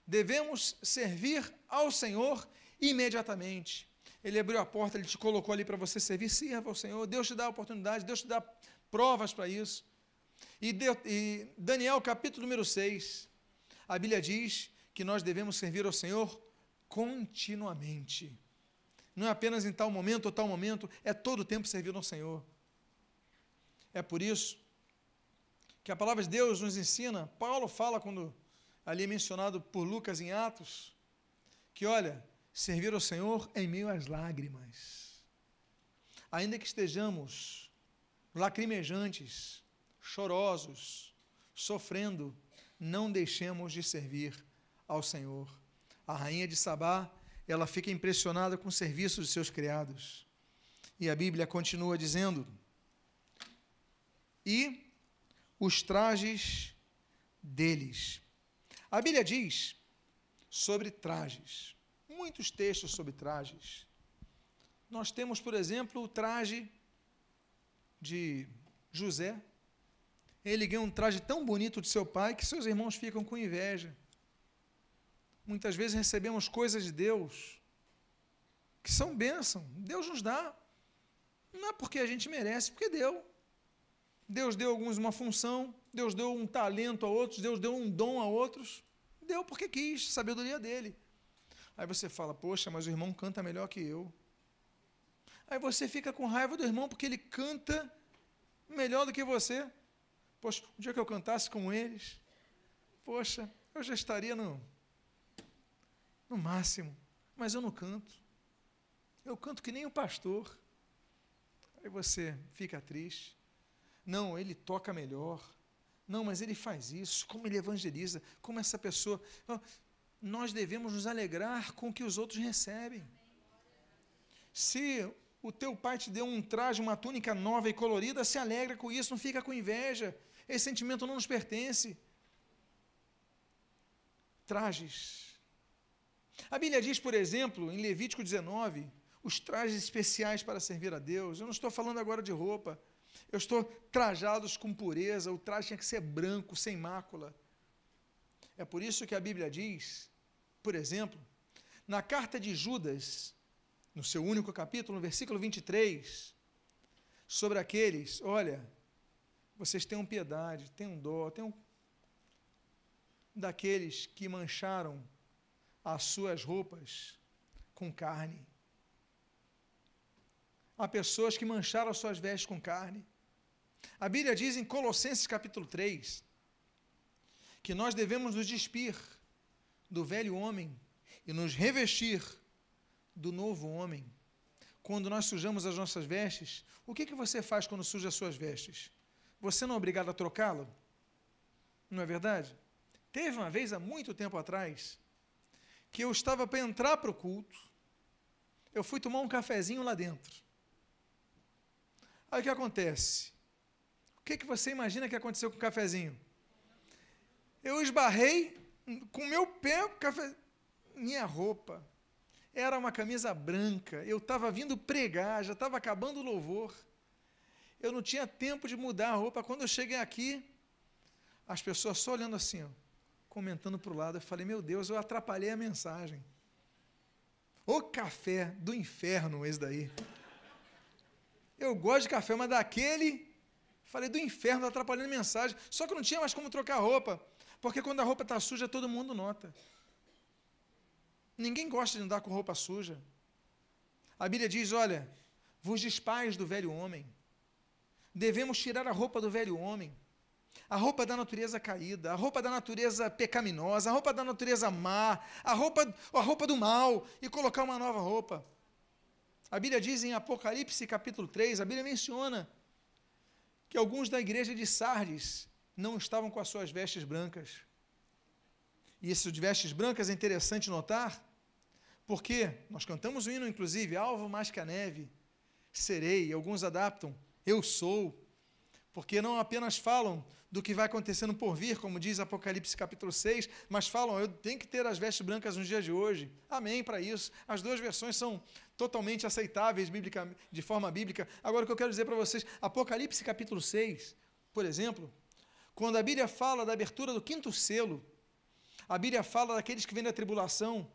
Devemos servir ao Senhor imediatamente. Ele abriu a porta, ele te colocou ali para você servir, sirva ao Senhor. Deus te dá a oportunidade, Deus te dá provas para isso. E, de, e Daniel, capítulo número 6, a Bíblia diz que nós devemos servir ao Senhor continuamente. Não é apenas em tal momento ou tal momento, é todo o tempo servir ao Senhor. É por isso que a palavra de Deus nos ensina, Paulo fala quando ali é mencionado por Lucas em Atos, que olha, servir ao Senhor em meio às lágrimas. Ainda que estejamos lacrimejantes, chorosos, sofrendo, não deixemos de servir ao Senhor. A rainha de Sabá, ela fica impressionada com o serviço de seus criados. E a Bíblia continua dizendo, e os trajes deles. A Bíblia diz sobre trajes, muitos textos sobre trajes. Nós temos, por exemplo, o traje de José. Ele ganha um traje tão bonito de seu pai que seus irmãos ficam com inveja. Muitas vezes recebemos coisas de Deus que são bênção. Deus nos dá. Não é porque a gente merece, porque deu. Deus deu alguns uma função, Deus deu um talento a outros, Deus deu um dom a outros. Deu porque quis, sabedoria dele. Aí você fala, poxa, mas o irmão canta melhor que eu. Aí você fica com raiva do irmão porque ele canta melhor do que você. Poxa, o dia que eu cantasse com eles, poxa, eu já estaria no, no máximo, mas eu não canto. Eu canto que nem o pastor. Aí você fica triste. Não, ele toca melhor. Não, mas ele faz isso. Como ele evangeliza. Como essa pessoa. Nós devemos nos alegrar com o que os outros recebem. Se o teu pai te deu um traje, uma túnica nova e colorida, se alegra com isso, não fica com inveja. Esse sentimento não nos pertence. Trajes. A Bíblia diz, por exemplo, em Levítico 19, os trajes especiais para servir a Deus. Eu não estou falando agora de roupa. Eu estou trajados com pureza. O traje tinha que ser branco, sem mácula. É por isso que a Bíblia diz, por exemplo, na carta de Judas, no seu único capítulo, no versículo 23, sobre aqueles, olha, vocês tenham piedade, tenham dó, tenham daqueles que mancharam as suas roupas com carne. Há pessoas que mancharam as suas vestes com carne. A Bíblia diz em Colossenses capítulo 3 que nós devemos nos despir do velho homem e nos revestir do novo homem. Quando nós sujamos as nossas vestes, o que, que você faz quando suja as suas vestes? Você não é obrigado a trocá-lo? Não é verdade? Teve uma vez, há muito tempo atrás, que eu estava para entrar para o culto, eu fui tomar um cafezinho lá dentro. Aí o que acontece? O que, que você imagina que aconteceu com o cafezinho? Eu esbarrei com meu pé, café, minha roupa. Era uma camisa branca. Eu estava vindo pregar, já estava acabando o louvor. Eu não tinha tempo de mudar a roupa. Quando eu cheguei aqui, as pessoas só olhando assim, ó, comentando para o lado. Eu falei, meu Deus, eu atrapalhei a mensagem. O café do inferno, esse daí. Eu gosto de café, mas daquele, falei, do inferno, atrapalhando a mensagem. Só que não tinha mais como trocar roupa, porque quando a roupa está suja, todo mundo nota. Ninguém gosta de andar com roupa suja. A Bíblia diz: olha, vos despais do velho homem. Devemos tirar a roupa do velho homem, a roupa da natureza caída, a roupa da natureza pecaminosa, a roupa da natureza má, a roupa, a roupa do mal e colocar uma nova roupa. A Bíblia diz em Apocalipse capítulo 3, a Bíblia menciona que alguns da igreja de Sardes não estavam com as suas vestes brancas. E isso de vestes brancas é interessante notar, porque nós cantamos o hino, inclusive, alvo mais que a neve, serei, alguns adaptam, eu sou, porque não apenas falam do que vai acontecendo por vir, como diz Apocalipse capítulo 6, mas falam, eu tenho que ter as vestes brancas nos dias de hoje. Amém para isso. As duas versões são totalmente aceitáveis biblica, de forma bíblica. Agora, o que eu quero dizer para vocês, Apocalipse capítulo 6, por exemplo, quando a Bíblia fala da abertura do quinto selo, a Bíblia fala daqueles que vêm da tribulação,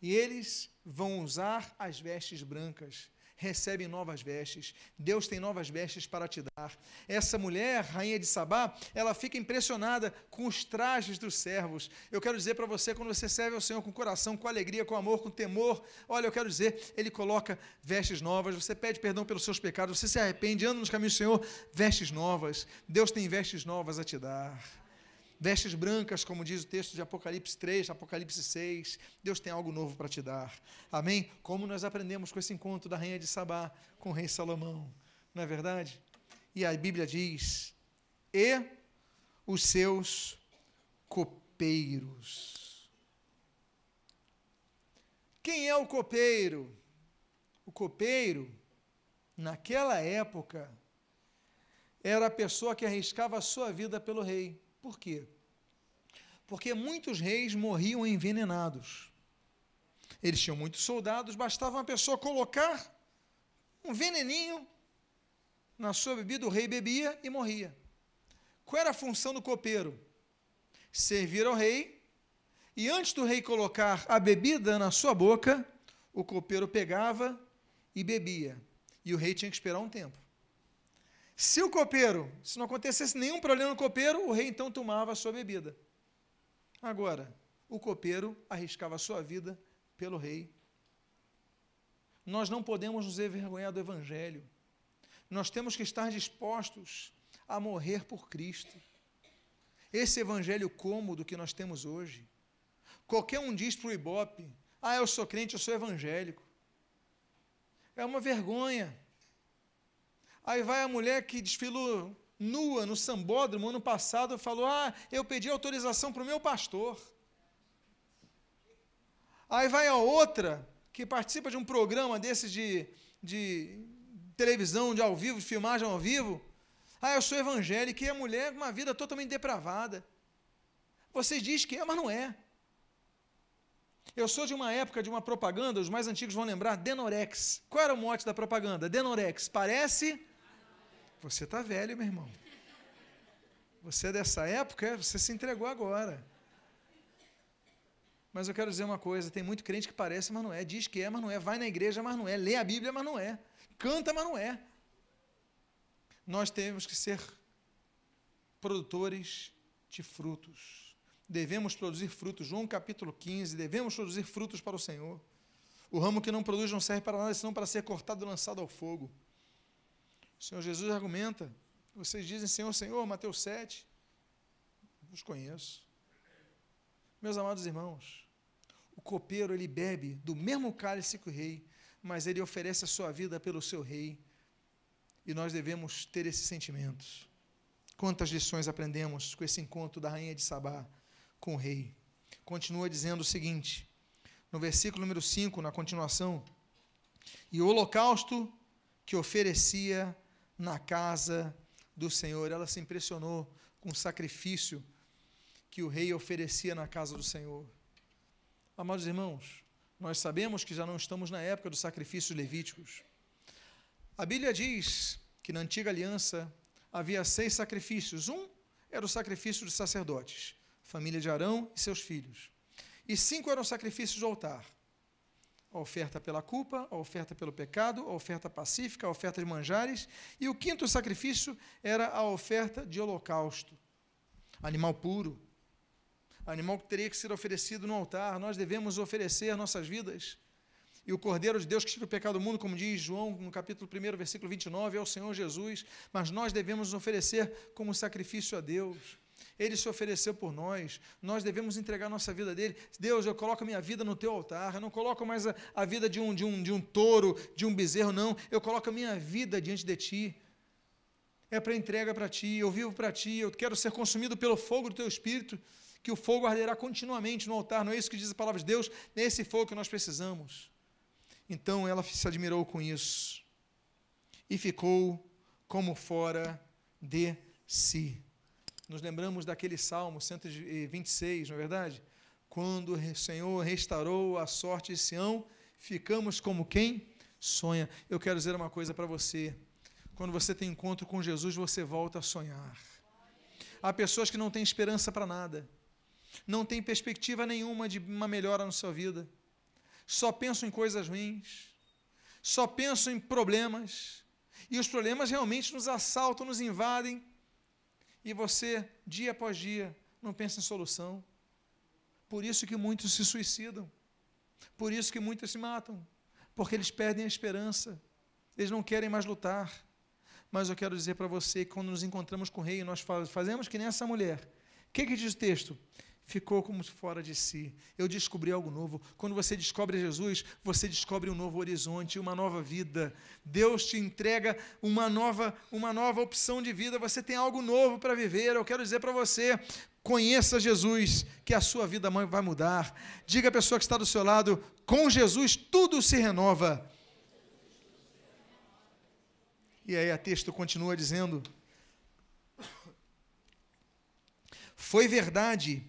e eles vão usar as vestes brancas recebem novas vestes. Deus tem novas vestes para te dar. Essa mulher, rainha de Sabá, ela fica impressionada com os trajes dos servos. Eu quero dizer para você, quando você serve ao Senhor com coração, com alegria, com amor, com temor, olha, eu quero dizer, Ele coloca vestes novas. Você pede perdão pelos seus pecados, você se arrepende, anda nos caminhos do Senhor, vestes novas. Deus tem vestes novas a te dar vestes brancas, como diz o texto de Apocalipse 3, Apocalipse 6. Deus tem algo novo para te dar. Amém? Como nós aprendemos com esse encontro da rainha de Sabá com o rei Salomão. Não é verdade? E a Bíblia diz: e os seus copeiros. Quem é o copeiro? O copeiro, naquela época, era a pessoa que arriscava a sua vida pelo rei. Por quê? Porque muitos reis morriam envenenados. Eles tinham muitos soldados, bastava uma pessoa colocar um veneninho na sua bebida, o rei bebia e morria. Qual era a função do copeiro? Servir ao rei, e antes do rei colocar a bebida na sua boca, o copeiro pegava e bebia. E o rei tinha que esperar um tempo. Se o copeiro, se não acontecesse nenhum problema no copeiro, o rei então tomava a sua bebida. Agora, o copeiro arriscava a sua vida pelo rei. Nós não podemos nos envergonhar do evangelho. Nós temos que estar dispostos a morrer por Cristo. Esse evangelho cômodo que nós temos hoje. Qualquer um diz para o Ibope: Ah, eu sou crente, eu sou evangélico. É uma vergonha. Aí vai a mulher que desfilou nua no sambódromo ano passado falou: Ah, eu pedi autorização para o meu pastor. Aí vai a outra que participa de um programa desses de, de televisão, de ao vivo, de filmagem ao vivo. Ah, eu sou evangélica e a mulher com uma vida totalmente depravada. Você diz que é, mas não é. Eu sou de uma época de uma propaganda, os mais antigos vão lembrar, Denorex. Qual era o mote da propaganda? Denorex. Parece. Você está velho, meu irmão. Você é dessa época, você se entregou agora. Mas eu quero dizer uma coisa: tem muito crente que parece, mas não é. Diz que é, mas não é. Vai na igreja, mas não é. Lê a Bíblia, mas não é. Canta, mas não é. Nós temos que ser produtores de frutos. Devemos produzir frutos. João capítulo 15. Devemos produzir frutos para o Senhor. O ramo que não produz não serve para nada, senão para ser cortado e lançado ao fogo. O Senhor Jesus argumenta. Vocês dizem Senhor, Senhor, Mateus 7. Os conheço. Meus amados irmãos, o copeiro ele bebe do mesmo cálice que o rei, mas ele oferece a sua vida pelo seu rei. E nós devemos ter esses sentimentos. Quantas lições aprendemos com esse encontro da rainha de Sabá com o rei? Continua dizendo o seguinte, no versículo número 5, na continuação: E o holocausto que oferecia na casa do Senhor. Ela se impressionou com o sacrifício que o rei oferecia na casa do Senhor. Amados irmãos, nós sabemos que já não estamos na época dos sacrifícios levíticos. A Bíblia diz que na antiga aliança havia seis sacrifícios. Um era o sacrifício dos sacerdotes, família de Arão e seus filhos. E cinco eram sacrifícios do altar a oferta pela culpa, a oferta pelo pecado, a oferta pacífica, a oferta de manjares, e o quinto sacrifício era a oferta de holocausto, animal puro, animal que teria que ser oferecido no altar. Nós devemos oferecer nossas vidas. E o Cordeiro de Deus que tira o pecado do mundo, como diz João no capítulo 1, versículo 29, é o Senhor Jesus, mas nós devemos oferecer como sacrifício a Deus. Ele se ofereceu por nós, nós devemos entregar nossa vida dele. Deus, eu coloco a minha vida no teu altar, eu não coloco mais a, a vida de um, de, um, de um touro, de um bezerro, não. Eu coloco a minha vida diante de ti. É para entrega para ti, eu vivo para ti, eu quero ser consumido pelo fogo do teu espírito, que o fogo arderá continuamente no altar. Não é isso que diz a palavra de Deus? É esse fogo que nós precisamos. Então ela se admirou com isso e ficou como fora de si nos lembramos daquele Salmo 126, não é verdade? Quando o Senhor restaurou a sorte de Sião, ficamos como quem sonha. Eu quero dizer uma coisa para você. Quando você tem encontro com Jesus, você volta a sonhar. Há pessoas que não têm esperança para nada, não têm perspectiva nenhuma de uma melhora na sua vida, só pensam em coisas ruins, só pensam em problemas, e os problemas realmente nos assaltam, nos invadem, e você, dia após dia, não pensa em solução. Por isso que muitos se suicidam. Por isso que muitos se matam. Porque eles perdem a esperança. Eles não querem mais lutar. Mas eu quero dizer para você que quando nos encontramos com o rei, nós fazemos que nem essa mulher. O que, que diz o texto? Ficou como fora de si. Eu descobri algo novo. Quando você descobre Jesus, você descobre um novo horizonte, uma nova vida. Deus te entrega uma nova, uma nova opção de vida. Você tem algo novo para viver. Eu quero dizer para você, conheça Jesus, que a sua vida vai mudar. Diga à pessoa que está do seu lado, com Jesus tudo se renova. E aí a texto continua dizendo: Foi verdade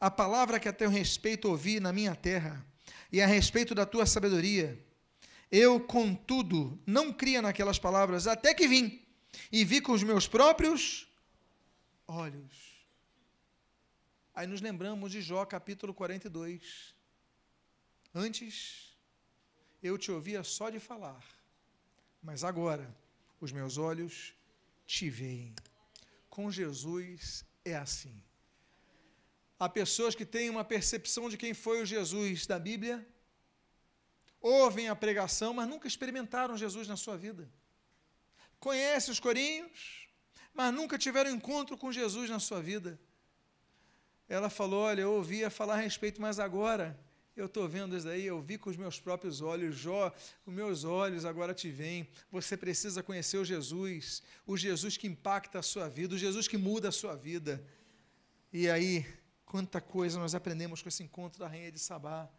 a palavra que a teu respeito ouvi na minha terra, e a respeito da tua sabedoria. Eu, contudo, não cria naquelas palavras, até que vim e vi com os meus próprios olhos. Aí nos lembramos de Jó capítulo 42. Antes, eu te ouvia só de falar, mas agora os meus olhos te veem. Com Jesus é assim. Há pessoas que têm uma percepção de quem foi o Jesus da Bíblia, ouvem a pregação, mas nunca experimentaram Jesus na sua vida. Conhecem os corinhos, mas nunca tiveram encontro com Jesus na sua vida. Ela falou: Olha, eu ouvia falar a respeito, mas agora eu estou vendo isso daí, eu vi com os meus próprios olhos, Jó, os meus olhos agora te veem. Você precisa conhecer o Jesus, o Jesus que impacta a sua vida, o Jesus que muda a sua vida. E aí, quanta coisa nós aprendemos com esse encontro da rainha de Sabá.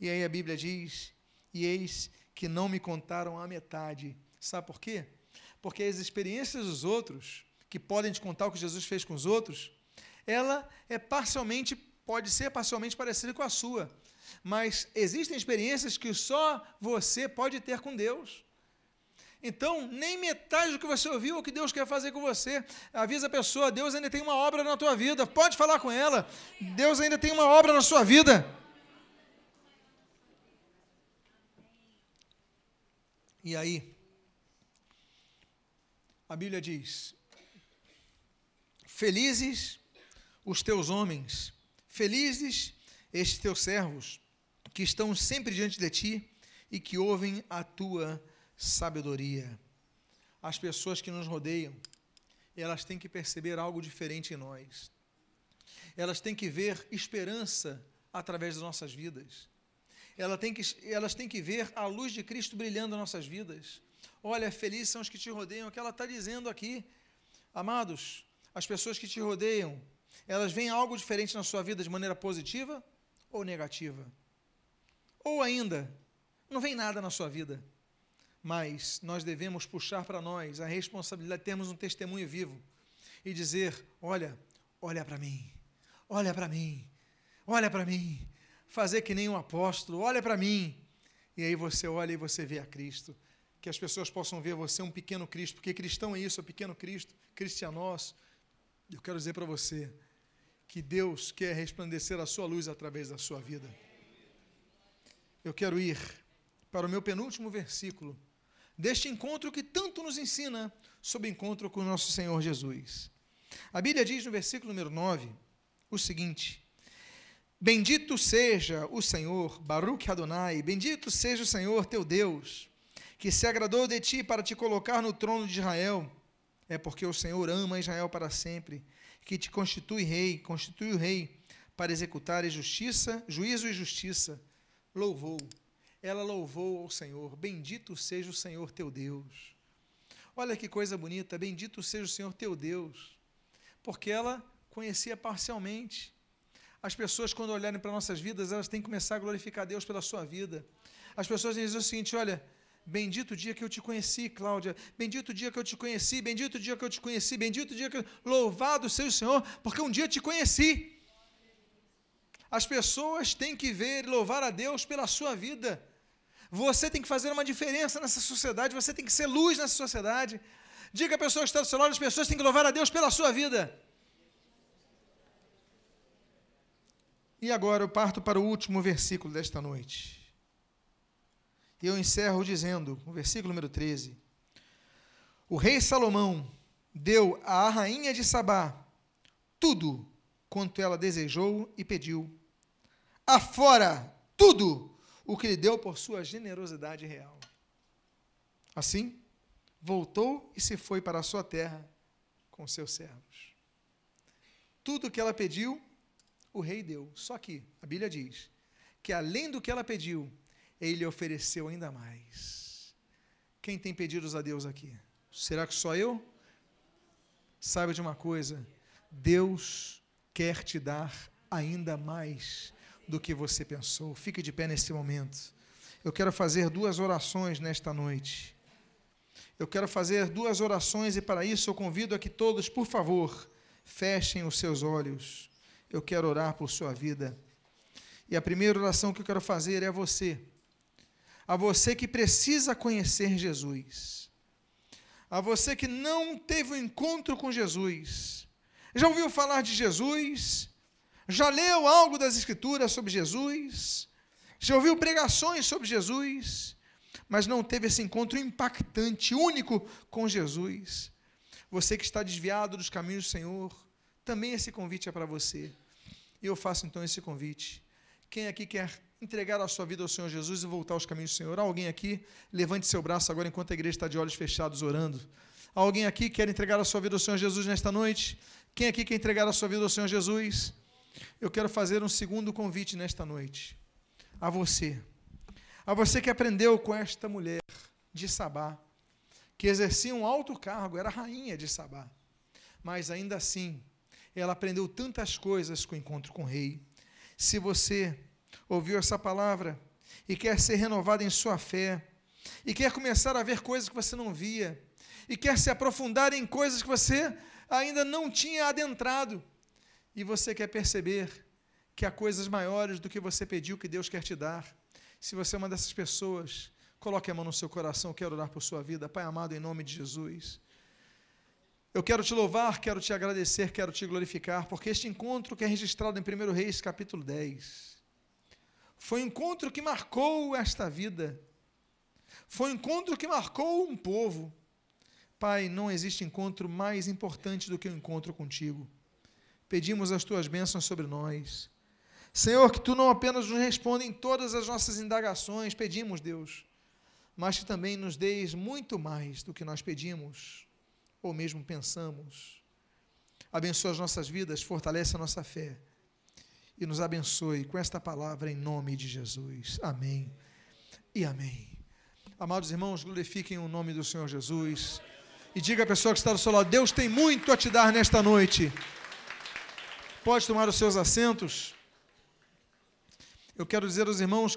E aí a Bíblia diz: E eis que não me contaram a metade. Sabe por quê? Porque as experiências dos outros, que podem te contar o que Jesus fez com os outros, ela é parcialmente, pode ser parcialmente parecida com a sua. Mas existem experiências que só você pode ter com Deus. Então, nem metade do que você ouviu é o que Deus quer fazer com você. Avisa a pessoa, Deus ainda tem uma obra na tua vida. Pode falar com ela. Deus ainda tem uma obra na sua vida. E aí, a Bíblia diz: Felizes os teus homens, felizes estes teus servos, que estão sempre diante de ti e que ouvem a tua sabedoria. As pessoas que nos rodeiam, elas têm que perceber algo diferente em nós. Elas têm que ver esperança através das nossas vidas. Elas têm que, elas têm que ver a luz de Cristo brilhando nas nossas vidas. Olha, felizes são os que te rodeiam, o que ela está dizendo aqui. Amados, as pessoas que te rodeiam, elas veem algo diferente na sua vida de maneira positiva ou negativa. Ou ainda, não vem nada na sua vida, mas nós devemos puxar para nós a responsabilidade de termos um testemunho vivo e dizer: olha, olha para mim, olha para mim, olha para mim, fazer que nem um apóstolo, olha para mim. E aí você olha e você vê a Cristo. Que as pessoas possam ver você um pequeno Cristo, porque cristão é isso, é pequeno Cristo, cristianos. Eu quero dizer para você, que Deus quer resplandecer a sua luz através da sua vida. Eu quero ir para o meu penúltimo versículo deste encontro que tanto nos ensina sobre o encontro com o nosso Senhor Jesus. A Bíblia diz no versículo número 9 o seguinte: Bendito seja o Senhor, Baruch Adonai, bendito seja o Senhor teu Deus, que se agradou de ti para te colocar no trono de Israel. É porque o Senhor ama Israel para sempre que te constitui rei, constitui o rei, para executar justiça, juízo e justiça. Louvou. Ela louvou ao Senhor. Bendito seja o Senhor teu Deus. Olha que coisa bonita. Bendito seja o Senhor teu Deus. Porque ela conhecia parcialmente. As pessoas, quando olharem para nossas vidas, elas têm que começar a glorificar Deus pela sua vida. As pessoas dizem o seguinte: olha, Bendito o dia que eu te conheci, Cláudia. Bendito o dia que eu te conheci. Bendito o dia que eu te conheci. Bendito o dia que eu... Louvado seja o Senhor, porque um dia te conheci. As pessoas têm que ver e louvar a Deus pela sua vida. Você tem que fazer uma diferença nessa sociedade. Você tem que ser luz nessa sociedade. Diga a pessoa que está do seu lado: as pessoas têm que louvar a Deus pela sua vida. E agora eu parto para o último versículo desta noite. E eu encerro dizendo, no versículo número 13: O rei Salomão deu à rainha de Sabá tudo quanto ela desejou e pediu, afora tudo o que lhe deu por sua generosidade real. Assim, voltou e se foi para a sua terra com seus servos. Tudo o que ela pediu, o rei deu. Só que a Bíblia diz que além do que ela pediu, ele ofereceu ainda mais. Quem tem pedidos a Deus aqui? Será que só eu? Saiba de uma coisa: Deus quer te dar ainda mais do que você pensou. Fique de pé nesse momento. Eu quero fazer duas orações nesta noite. Eu quero fazer duas orações e para isso eu convido a que todos, por favor, fechem os seus olhos. Eu quero orar por sua vida. E a primeira oração que eu quero fazer é a você. A você que precisa conhecer Jesus. A você que não teve um encontro com Jesus. Já ouviu falar de Jesus? Já leu algo das Escrituras sobre Jesus? Já ouviu pregações sobre Jesus? Mas não teve esse encontro impactante, único com Jesus. Você que está desviado dos caminhos do Senhor, também esse convite é para você. E eu faço então esse convite. Quem aqui quer entregar a sua vida ao Senhor Jesus e voltar aos caminhos do Senhor? Alguém aqui? Levante seu braço agora enquanto a igreja está de olhos fechados orando. Alguém aqui que quer entregar a sua vida ao Senhor Jesus nesta noite? Quem aqui quer entregar a sua vida ao Senhor Jesus? Eu quero fazer um segundo convite nesta noite. A você. A você que aprendeu com esta mulher de Sabá, que exercia um alto cargo, era rainha de Sabá. Mas ainda assim, ela aprendeu tantas coisas com o encontro com o rei. Se você ouviu essa palavra e quer ser renovado em sua fé, e quer começar a ver coisas que você não via, e quer se aprofundar em coisas que você ainda não tinha adentrado, e você quer perceber que há coisas maiores do que você pediu que Deus quer te dar. Se você é uma dessas pessoas, coloque a mão no seu coração, quero orar por sua vida. Pai amado, em nome de Jesus. Eu quero te louvar, quero te agradecer, quero te glorificar, porque este encontro que é registrado em 1 Reis, capítulo 10, foi um encontro que marcou esta vida, foi um encontro que marcou um povo. Pai, não existe encontro mais importante do que o um encontro contigo. Pedimos as tuas bênçãos sobre nós. Senhor, que tu não apenas nos responda em todas as nossas indagações, pedimos, Deus, mas que também nos deis muito mais do que nós pedimos ou mesmo pensamos. Abençoa as nossas vidas, fortalece a nossa fé e nos abençoe com esta palavra em nome de Jesus. Amém e amém. Amados irmãos, glorifiquem o nome do Senhor Jesus e diga à pessoa que está do seu lado: Deus tem muito a te dar nesta noite. Pode tomar os seus assentos. Eu quero dizer aos irmãos que